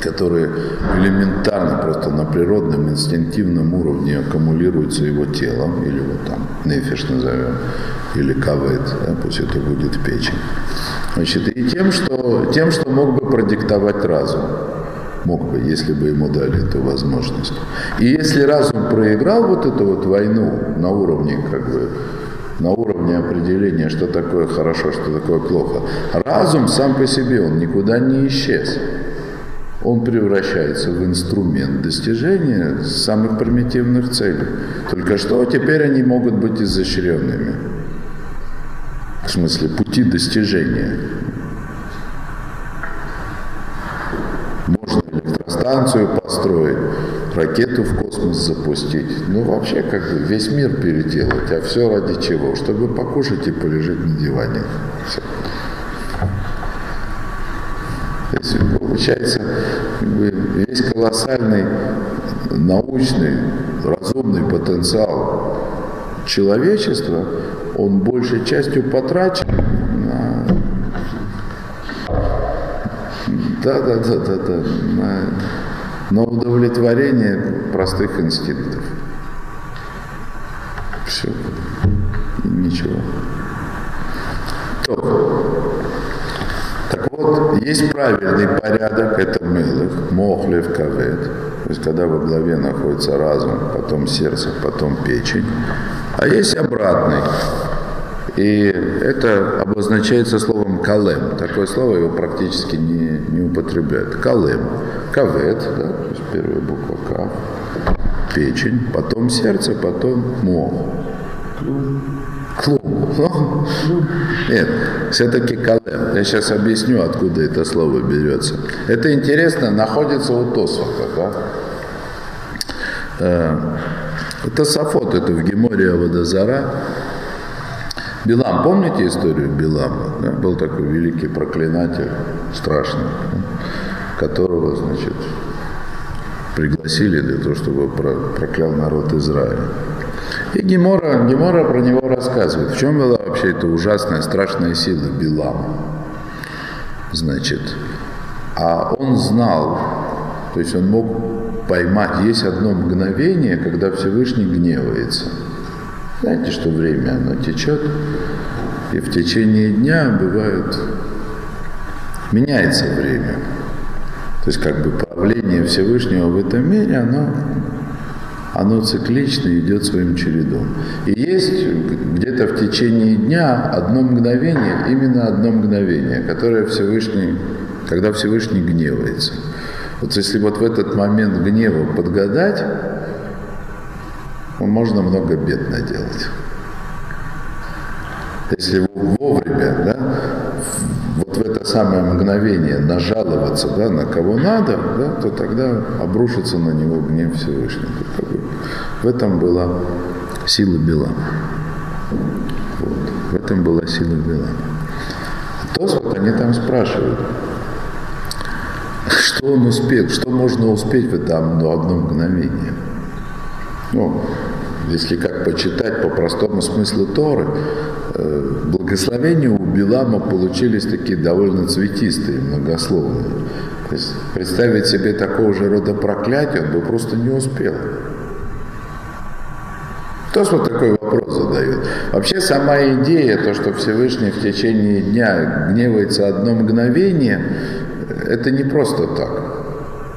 [SPEAKER 1] которые элементарно, просто на природном, инстинктивном уровне аккумулируются его телом, или вот там нефиш назовем, или кавет, да, пусть это будет печень. Значит, и тем что, тем, что мог бы продиктовать разум. Мог бы, если бы ему дали эту возможность. И если разум проиграл вот эту вот войну на уровне как бы на уровне определения, что такое хорошо, что такое плохо. Разум сам по себе, он никуда не исчез. Он превращается в инструмент достижения самых примитивных целей. Только что теперь они могут быть изощренными. В смысле, пути достижения. Электростанцию построить, ракету в космос запустить. Ну, вообще, как бы весь мир переделать. А все ради чего? Чтобы покушать и полежать на диване. Все. То есть, получается, как бы, весь колоссальный научный, разумный потенциал человечества, он большей частью потрачен на да, да, да, да, да, на на удовлетворение простых инстинктов. Все. Ничего. То. Так вот, есть правильный порядок, это мылых, мохлев, кавет. То есть, когда во главе находится разум, потом сердце, потом печень. А есть обратный. И это обозначается словом калем. Такое слово его практически не, не употребляют. Калем. Кавет, да, то есть первая буква К. Печень, потом сердце, потом мох. Клум. Нет, все-таки калем. Я сейчас объясню, откуда это слово берется. Это интересно, находится у Тосфота, да? Э, это Сафот, это в Геморе Аводозара. Билам, помните историю Билама? Да? Был такой великий проклинатель, страшный, которого, значит, пригласили для того, чтобы проклял народ Израиля. И Гемора, Гемора про него рассказывает. В чем была вообще эта ужасная, страшная сила Билама? Значит, а он знал, то есть он мог поймать, есть одно мгновение, когда Всевышний гневается – знаете, что время оно течет, и в течение дня бывает, меняется время. То есть как бы правление Всевышнего в этом мире, оно, оно циклично идет своим чередом. И есть где-то в течение дня одно мгновение, именно одно мгновение, которое Всевышний, когда Всевышний гневается. Вот если вот в этот момент гнева подгадать, можно много бед наделать. Если вовремя, да, вот в это самое мгновение нажаловаться да, на кого надо, да, то тогда обрушится на него гнев Всевышнего. В этом была сила Бела. Вот. В этом была сила Бела. То вот они там спрашивают, что он успел, что можно успеть в это одно мгновение. Ну, если как почитать по простому смыслу Торы, э, благословения у Билама получились такие довольно цветистые, многословные. То есть представить себе такого же рода проклятие он бы просто не успел. Кто вот такой вопрос задает? Вообще сама идея, то, что Всевышний в течение дня гневается одно мгновение, это не просто так.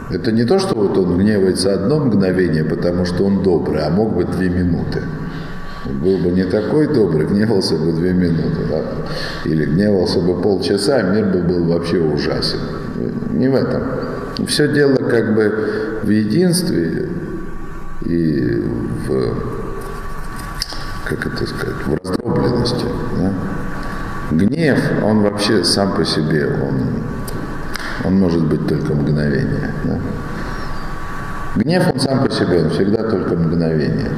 [SPEAKER 1] Это не то, что вот он гневается одно мгновение, потому что он добрый, а мог бы две минуты. Был бы не такой добрый, гневался бы две минуты. Да? Или гневался бы полчаса, мир бы был вообще ужасен. Не в этом. Все дело как бы в единстве и в, как это сказать, в раздробленности. Да? Гнев, он вообще сам по себе, он он может быть только мгновение. Да? Гнев, он сам по себе, он всегда только мгновение.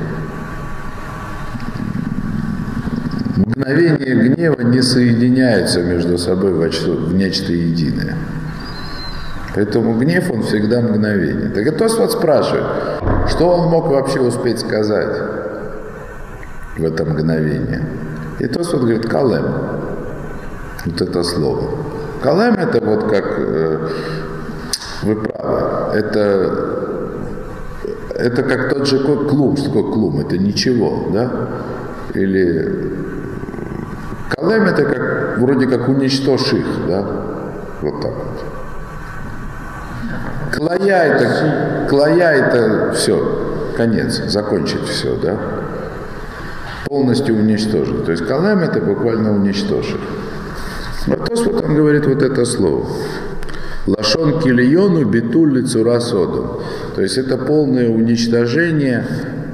[SPEAKER 1] Мгновение гнева не соединяются между собой в нечто единое. Поэтому гнев, он всегда мгновение. Так и Тосфот спрашивает, что он мог вообще успеть сказать в это мгновение. И Тосфот говорит, калем. Вот это слово. Калем это вот как, э, вы правы, это, это как тот же клум. Что такое клум? Это ничего, да? Или калем это как, вроде как уничтожь их, да? Вот так вот. Клая это, клая это все, конец, закончить все, да? Полностью уничтожить. То есть калем это буквально уничтожить. Вот Тосфот он говорит вот это слово. Лашон килиону битулли цура содом. То есть это полное уничтожение,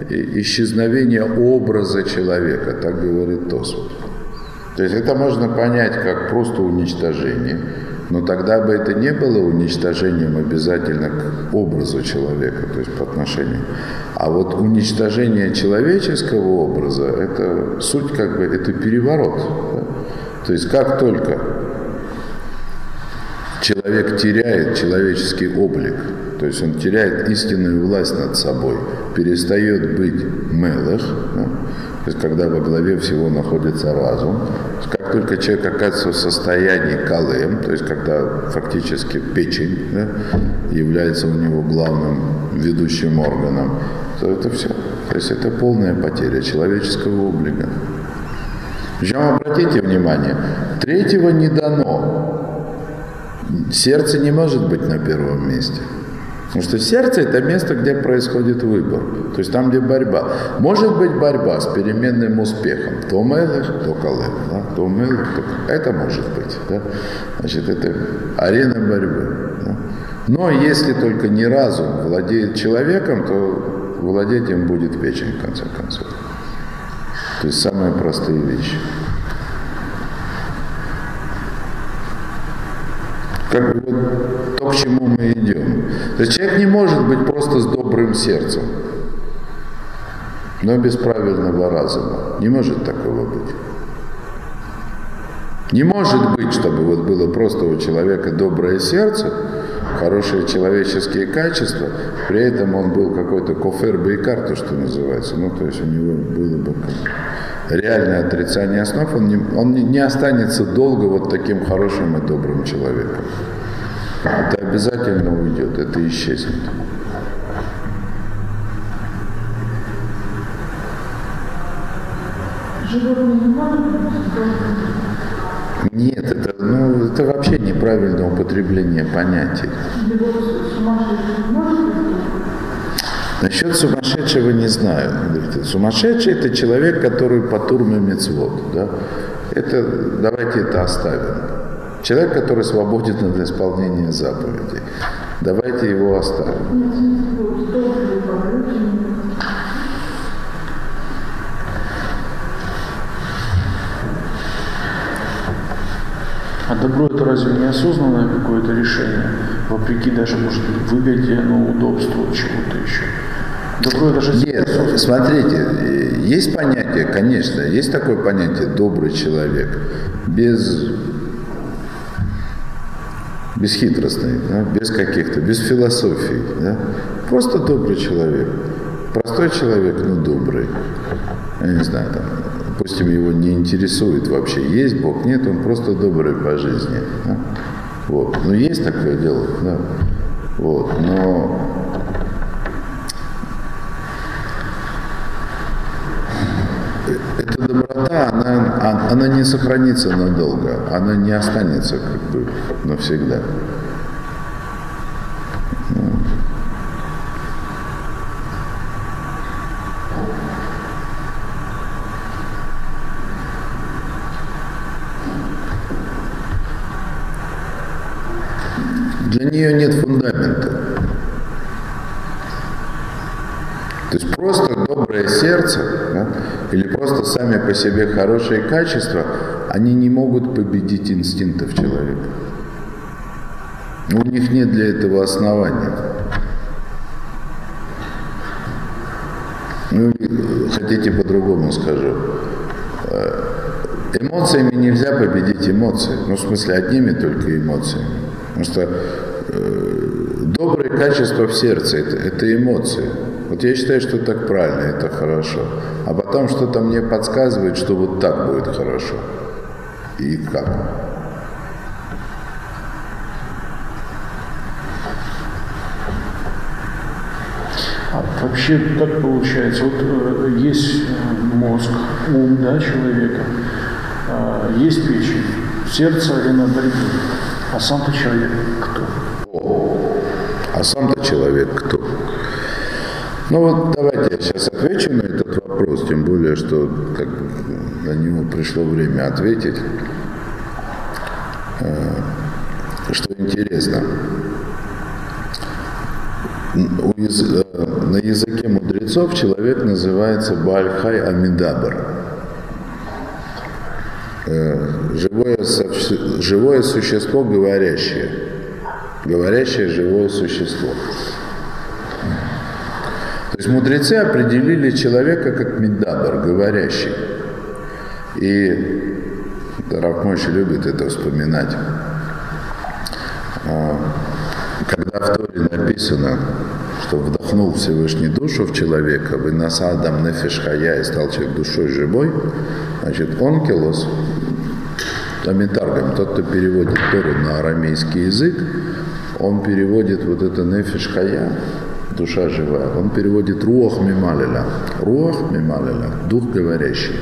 [SPEAKER 1] исчезновение образа человека, так говорит Тосфот. То есть это можно понять как просто уничтожение, но тогда бы это не было уничтожением обязательно к образу человека, то есть по отношению. А вот уничтожение человеческого образа, это суть как бы, это переворот. Да? То есть как только человек теряет человеческий облик, то есть он теряет истинную власть над собой, перестает быть мелых, да? то есть когда во главе всего находится разум, как только человек оказывается в состоянии калем, то есть когда фактически печень да, является у него главным ведущим органом, то это все. То есть это полная потеря человеческого облика. Причем обратите внимание, третьего не дано. Сердце не может быть на первом месте. Потому что сердце – это место, где происходит выбор. То есть там, где борьба. Может быть борьба с переменным успехом. То мелых, то колых. Да? То мелых, то... Это может быть. Да? Значит, это арена борьбы. Да? Но если только не разум владеет человеком, то владеть им будет печень, в конце концов. Есть самые простые вещи. Как бы вот то, к чему мы идем. То есть человек не может быть просто с добрым сердцем, но без правильного разума. Не может такого быть. Не может быть, чтобы вот было просто у человека доброе сердце, хорошие человеческие качества, при этом он был какой-то кофер бейкар, то, что называется. Ну, то есть у него было бы реальное отрицание основ, он не, он не останется долго вот таким хорошим и добрым человеком. Это обязательно уйдет, это исчезнет. Нет, это, ну, это вообще неправильное употребление понятий. Насчет сумасшедшего не знаю. Сумасшедший – это человек, который по турме мецвод. Да? Это, давайте это оставим. Человек, который свободен от исполнения заповедей. Давайте его оставим.
[SPEAKER 2] А добро это разве неосознанное какое-то решение? Вопреки даже, может быть, выгоде, но удобству чего-то еще.
[SPEAKER 1] Добро это же Нет, смотрите, есть понятие, конечно, есть такое понятие добрый человек, без бесхитростный, да, без каких-то, без философий. Да? Просто добрый человек. Простой человек, но добрый. Я не знаю, там, допустим, его не интересует вообще, есть Бог, нет, он просто добрый по жизни. Да? Вот. Ну, есть такое дело, да. Вот. Но эта доброта, она, она не сохранится надолго, она не останется как бы навсегда. Для нее нет фундамента. То есть просто доброе сердце да, или просто сами по себе хорошие качества, они не могут победить инстинктов человека. У них нет для этого основания. Ну, хотите по-другому скажу. Э, эмоциями нельзя победить эмоции. Ну, в смысле, одними только эмоциями. Потому что э, добрые качества в сердце это, это эмоции. Вот я считаю, что так правильно, это хорошо. А потом что-то мне подсказывает, что вот так будет хорошо. И как?
[SPEAKER 2] Вообще, как получается, вот э, есть э, мозг, ум, да, человека, э, есть печень, сердце, арена борьбы, а сам-то человек кто?
[SPEAKER 1] А сам-то человек кто? Ну вот давайте я сейчас отвечу на этот вопрос, тем более, что как на него пришло время ответить. Что интересно, на языке мудрецов человек называется Бальхай Амидабр. Э, живое, живое существо говорящее. Говорящее живое существо. Мудрецы определили человека как Мидабр, говорящий. И Рафмойши любит это вспоминать. А, когда в Торе написано, что вдохнул Всевышний душу в человека, вы насадам нефишхая и стал человек душой живой, значит, онкелос, амитаргам, тот, кто переводит Тору на арамейский язык, он переводит вот это нефишхая, душа живая, он переводит руах мималиля, руах мималиля, дух говорящий.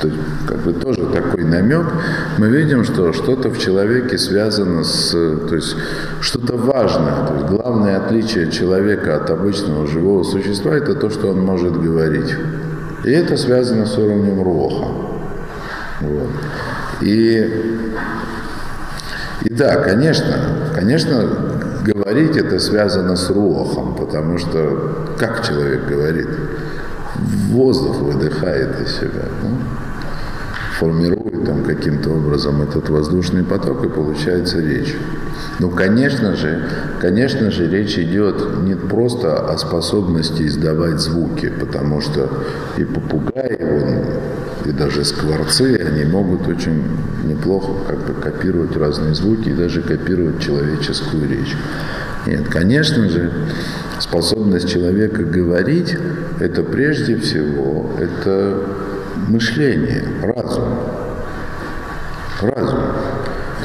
[SPEAKER 1] То есть, как бы тоже такой намек. Мы видим, что что-то в человеке связано с, то есть, что-то важное. То есть, главное отличие человека от обычного живого существа – это то, что он может говорить. И это связано с уровнем роха. Вот. И, и да, конечно, конечно, говорить это связано с рохом, потому что как человек говорит? Воздух выдыхает из себя. Ну? формирует там каким-то образом этот воздушный поток и получается речь. Ну, конечно же, конечно же, речь идет не просто о способности издавать звуки, потому что и попугаи, он, и даже скворцы, они могут очень неплохо как бы копировать разные звуки и даже копировать человеческую речь. Нет, конечно же, способность человека говорить, это прежде всего, это мышление, разум. Разум.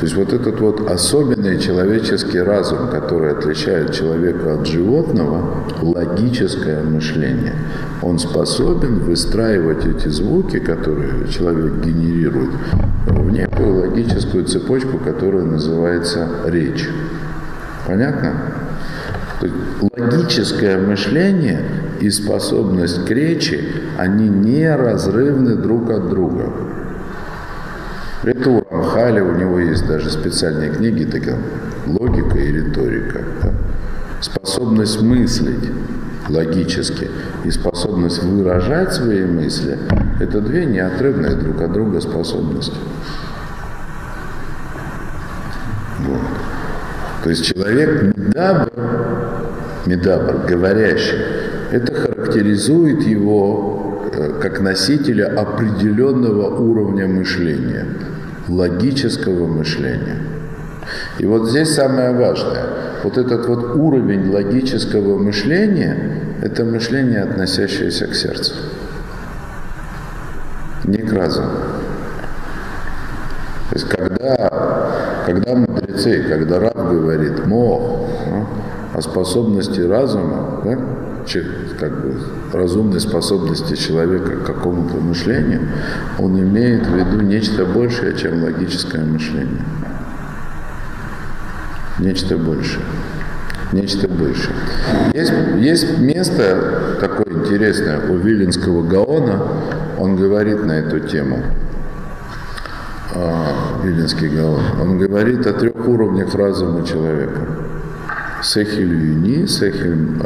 [SPEAKER 1] То есть вот этот вот особенный человеческий разум, который отличает человека от животного, логическое мышление. Он способен выстраивать эти звуки, которые человек генерирует, в некую логическую цепочку, которая называется речь. Понятно? Логическое мышление и способность к речи, они неразрывны друг от друга. Это у Рамхаля, у него есть даже специальные книги, такая логика и риторика. Да? Способность мыслить логически и способность выражать свои мысли – это две неотрывные друг от друга способности. Вот. То есть человек медабр, медабр, говорящий, это характеризует его э, как носителя определенного уровня мышления, логического мышления. И вот здесь самое важное. Вот этот вот уровень логического мышления – это мышление, относящееся к сердцу, не к разуму. То есть когда, когда мудрецы, когда раб говорит «мох», ну, о способности разума, да, как бы разумной способности человека к какому-то мышлению, он имеет в виду нечто большее, чем логическое мышление. Нечто большее. Нечто большее. Есть, есть место такое интересное у Виленского Гаона, он говорит на эту тему. А, Виленский Гаон. Он говорит о трех уровнях разума человека. Сехиль Юни, Сехиль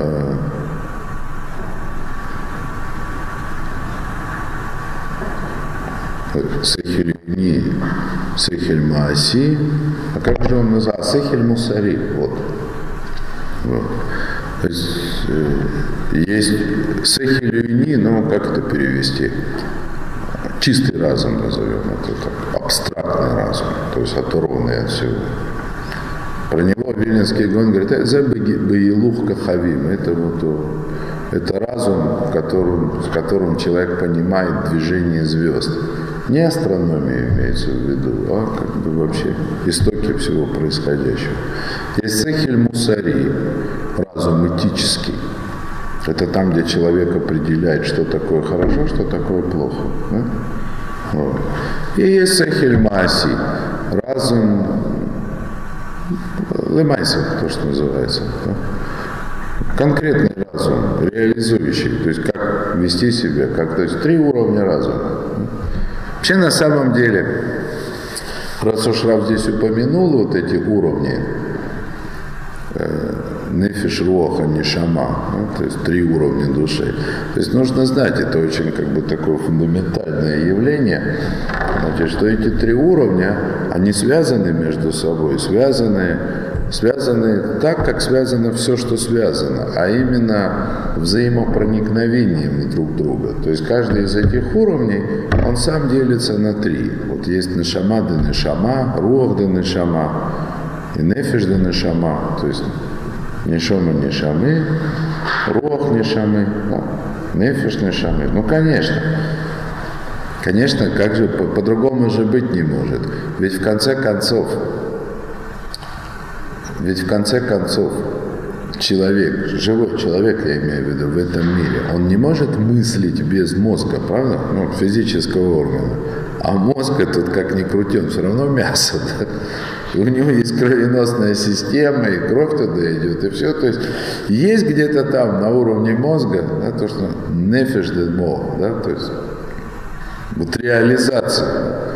[SPEAKER 1] Сехель не Сехель Мааси, а как же он называл? Сехель Мусари, вот. вот. То есть, э, есть Сехель Юни, но как это перевести? Чистый разум назовем это так, абстрактный разум, то есть оторванный от всего. Про него Вильнинский Гон говорит, это Баилух Кахавим, это вот это разум, в котором, в котором человек понимает движение звезд. Не астрономия имеется в виду, а как бы вообще истоки всего происходящего. Есть Сехель Мусари, разум этический. Это там, где человек определяет, что такое хорошо, что такое плохо. Да? Вот. И есть сахельмаси, разум, лемайса, то, что называется. Да? Конкретный разум, реализующий, то есть как вести себя, как, то есть три уровня разума. Вообще на самом деле, раз уж Раф здесь упомянул вот эти уровни, э, нефиш, роха, нишама, ну, то есть три уровня души. То есть нужно знать, это очень как бы такое фундаментальное явление, значит, что эти три уровня, они связаны между собой, связаны связаны так, как связано все, что связано, а именно взаимопроникновением друг друга. То есть каждый из этих уровней, он сам делится на три. Вот есть нешама да нешама, руах да нешама, и нефиш да нешама, то есть нешома нешамы, руах нешамы, да, нефиш нешамы. Ну, конечно, Конечно, как же по-другому же быть не может. Ведь в конце концов, ведь в конце концов человек, живой человек, я имею в виду, в этом мире, он не может мыслить без мозга, правда? Ну, физического органа. А мозг этот, как ни крути, он все равно мясо. Да? у него есть кровеносная система, и кровь туда идет, и все. То есть есть где-то там на уровне мозга, да, то, что нефиш да, то есть вот реализация.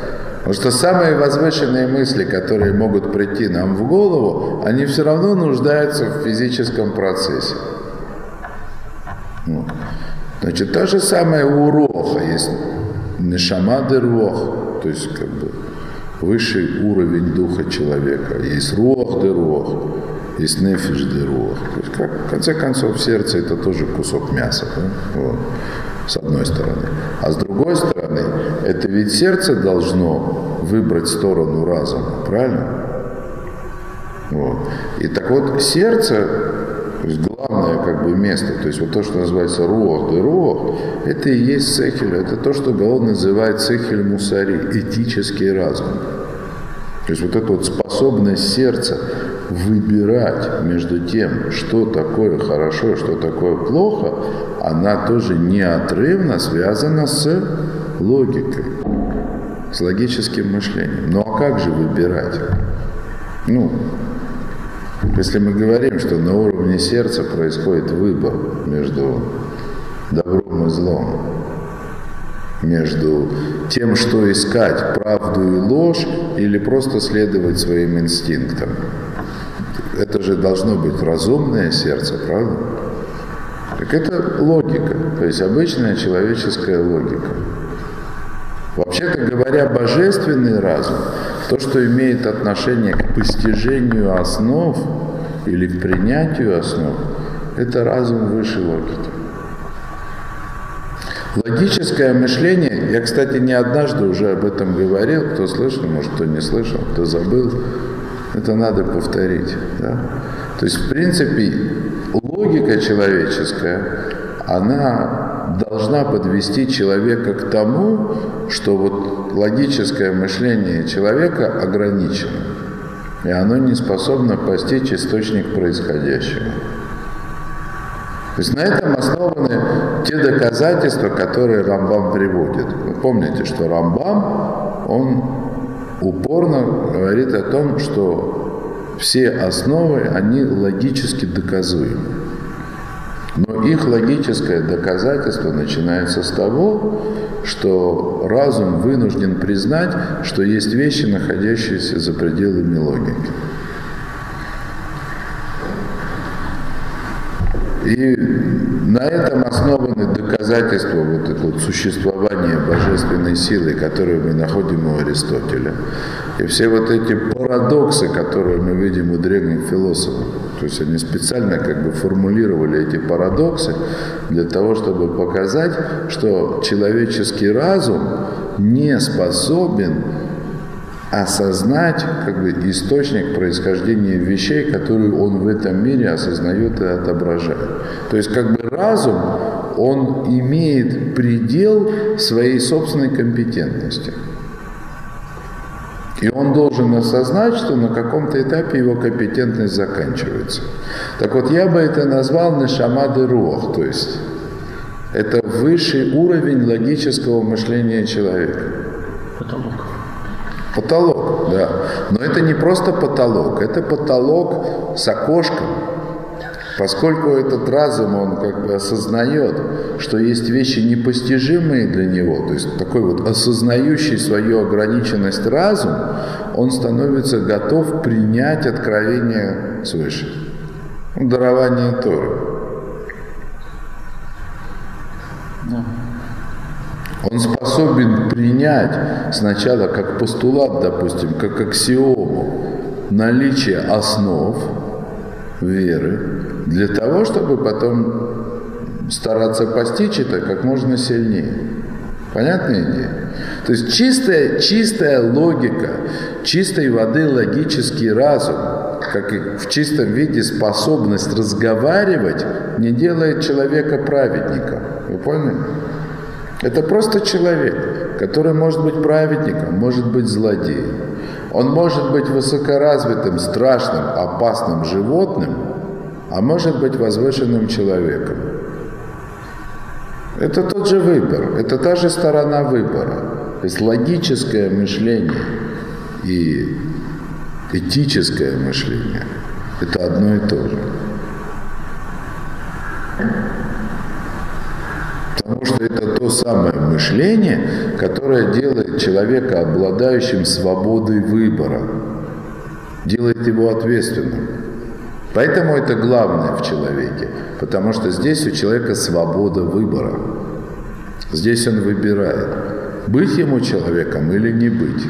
[SPEAKER 1] Потому что самые возвышенные мысли, которые могут прийти нам в голову, они все равно нуждаются в физическом процессе. Значит, то же самое у роха есть нешама рох, то есть как бы высший уровень духа человека. Есть рох рох, есть нефиш рох. То есть, как, в конце концов, сердце это тоже кусок мяса. Да? Вот с одной стороны. А с другой стороны, это ведь сердце должно выбрать сторону разума, правильно? Вот. И так вот, сердце, то есть главное как бы место, то есть вот то, что называется руах да руах, это и есть цехель, это то, что Гаон называет цехель мусари, этический разум. То есть вот эта вот способность сердца выбирать между тем, что такое хорошо, что такое плохо, она тоже неотрывно связана с логикой, с логическим мышлением. Ну а как же выбирать? Ну, если мы говорим, что на уровне сердца происходит выбор между добром и злом, между тем, что искать, правду и ложь, или просто следовать своим инстинктам. Это же должно быть разумное сердце, правда? Так это логика, то есть обычная человеческая логика. Вообще-то говоря, божественный разум, то, что имеет отношение к постижению основ или к принятию основ, это разум выше логики. Логическое мышление, я, кстати, не однажды уже об этом говорил, кто слышал, может, кто не слышал, кто забыл, это надо повторить. Да? То есть, в принципе, логика человеческая, она должна подвести человека к тому, что вот логическое мышление человека ограничено, и оно не способно постичь источник происходящего. То есть на этом основаны те доказательства, которые Рамбам приводит. Вы помните, что Рамбам, он упорно говорит о том, что все основы, они логически доказуемы. Но их логическое доказательство начинается с того, что разум вынужден признать, что есть вещи, находящиеся за пределами логики. И на этом основаны доказательства вот этого существования божественной силы, которую мы находим у Аристотеля. И все вот эти парадоксы, которые мы видим у древних философов, то есть они специально как бы формулировали эти парадоксы для того, чтобы показать, что человеческий разум не способен осознать как бы, источник происхождения вещей, которые он в этом мире осознает и отображает. То есть как бы разум, он имеет предел своей собственной компетентности. И он должен осознать, что на каком-то этапе его компетентность заканчивается. Так вот, я бы это назвал нешамады руах, то есть это высший уровень логического мышления человека.
[SPEAKER 2] Потолок.
[SPEAKER 1] Потолок, да. Но это не просто потолок, это потолок с окошком. Поскольку этот разум, он как бы осознает, что есть вещи непостижимые для него, то есть такой вот осознающий свою ограниченность разум, он становится готов принять откровение свыше. Дарование Торы. Он способен принять сначала как постулат, допустим, как аксиому наличие основ веры, для того, чтобы потом стараться постичь это как можно сильнее. Понятная идея? То есть чистая, чистая логика, чистой воды логический разум, как и в чистом виде способность разговаривать, не делает человека праведником. Вы поняли? Это просто человек, который может быть праведником, может быть злодеем. Он может быть высокоразвитым, страшным, опасным животным, а может быть возвышенным человеком. Это тот же выбор, это та же сторона выбора. То есть логическое мышление и этическое мышление – это одно и то же. Потому что это то самое мышление, которое делает человека обладающим свободой выбора, делает его ответственным. Поэтому это главное в человеке, потому что здесь у человека свобода выбора. Здесь он выбирает, быть ему человеком или не быть.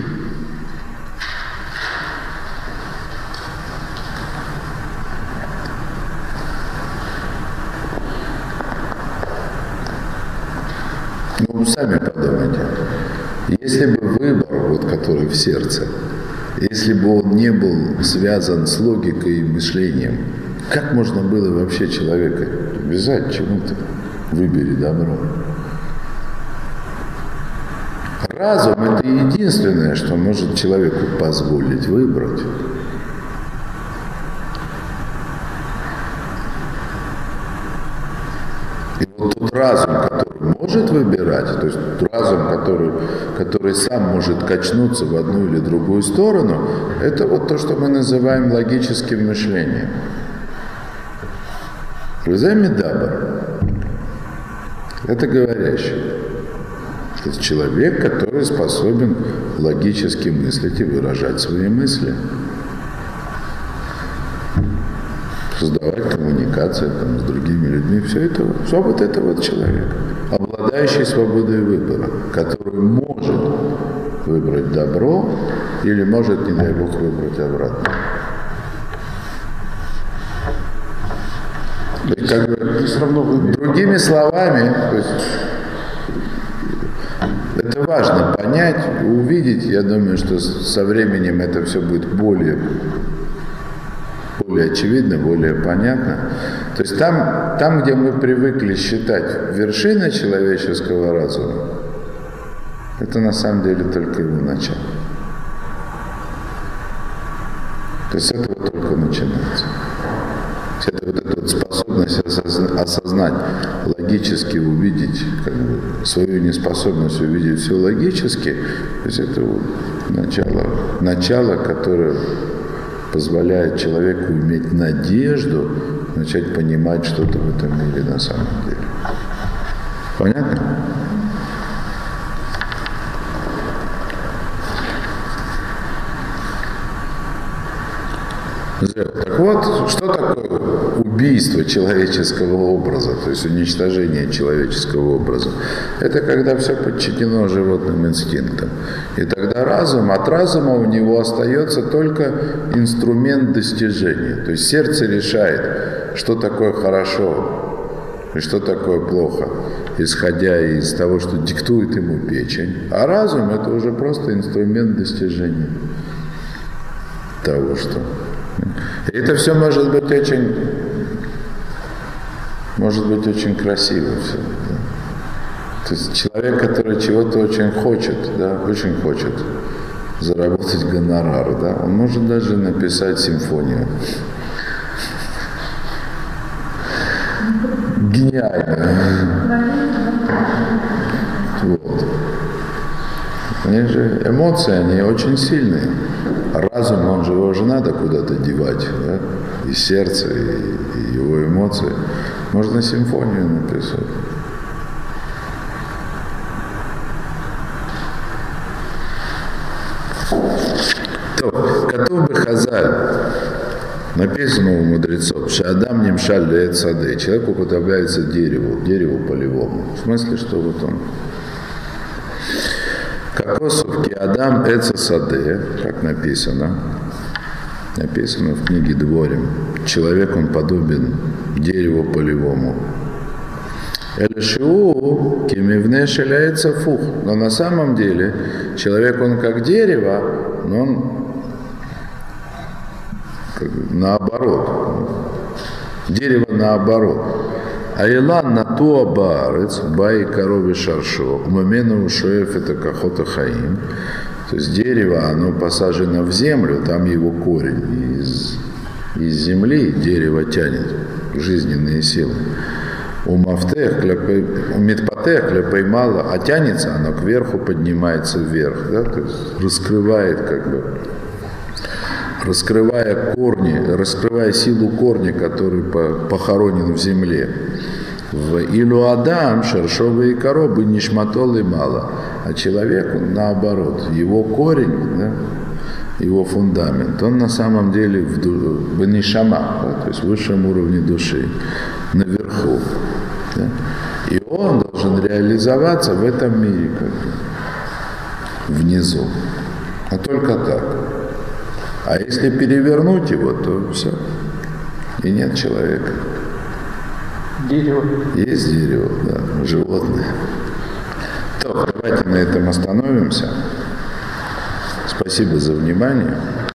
[SPEAKER 1] Ну, сами подумайте. Если бы выбор, вот который в сердце, если бы он не был связан с логикой и мышлением, как можно было вообще человека обязать чему-то? Выбери добро. Разум – это единственное, что может человеку позволить выбрать. И вот тот разум, который может выбирать, то есть разум, который, который сам может качнуться в одну или другую сторону, это вот то, что мы называем логическим мышлением. Рузами Дабар – это говорящий. То есть человек, который способен логически мыслить и выражать свои мысли. Создавать коммуникацию там, с другими людьми. Все это, все вот это вот человек, обладающий свободой выбора, который может выбрать добро или может, не дай Бог, выбрать обратно.
[SPEAKER 2] И как бы, все равно.
[SPEAKER 1] Другими словами, то есть, это важно понять, увидеть. Я думаю, что со временем это все будет более, более очевидно, более понятно. То есть там, там, где мы привыкли считать вершина человеческого разума, это на самом деле только его начало. То есть с этого только начинается. Это вот эта вот способность осознать, логически увидеть, как бы, свою неспособность увидеть все логически, то есть это вот начало, начало, которое позволяет человеку иметь надежду начать понимать что-то в этом мире на самом деле. Понятно? Так вот, что такое убийство человеческого образа, то есть уничтожение человеческого образа? Это когда все подчинено животным инстинктам. И тогда разум, от разума у него остается только инструмент достижения. То есть сердце решает, что такое хорошо и что такое плохо, исходя из того, что диктует ему печень. А разум – это уже просто инструмент достижения того, что это все может быть очень, может быть очень красиво все. Да? То есть человек, который чего-то очень хочет, да, очень хочет, заработать гонорар, да, он может даже написать симфонию. Гениально. Вот. Они же эмоции, они очень сильные. Разум, он же его же надо куда-то девать, да? И сердце, и, и его эмоции. Можно симфонию написать. То, Катуб Хазаль, написано у мудрецов, что Адам не мшаль леет сады. Человек употребляется дереву, дереву полевому. В смысле, что вот он Кокосовки Адам Эца Саде, как написано, написано в книге Дворим. Человек, он подобен дереву полевому. Эльшиу кимивне шеляется фух. Но на самом деле человек, он как дерево, но он наоборот. Дерево наоборот. Айлан на ту абарец, бай корове шаршо, умамену шоев это кахота хаим. То есть дерево, оно посажено в землю, там его корень. Из, из земли дерево тянет жизненные силы. У мафтех, у медпатех поймала, а тянется оно кверху, поднимается вверх, да, то есть раскрывает как бы раскрывая корни, раскрывая силу корня, который похоронен в земле. В Илу Адам, шершовые коробы, нишматол мало. А человек, он наоборот, его корень, да, его фундамент, он на самом деле в, в нишама, да, то есть в высшем уровне души, наверху. Да. И он должен реализоваться в этом мире, как бы, внизу. А только так. А если перевернуть его, то все. И нет человека.
[SPEAKER 2] Дерево.
[SPEAKER 1] Есть дерево, да, животное. То, давайте на этом остановимся. Спасибо за внимание.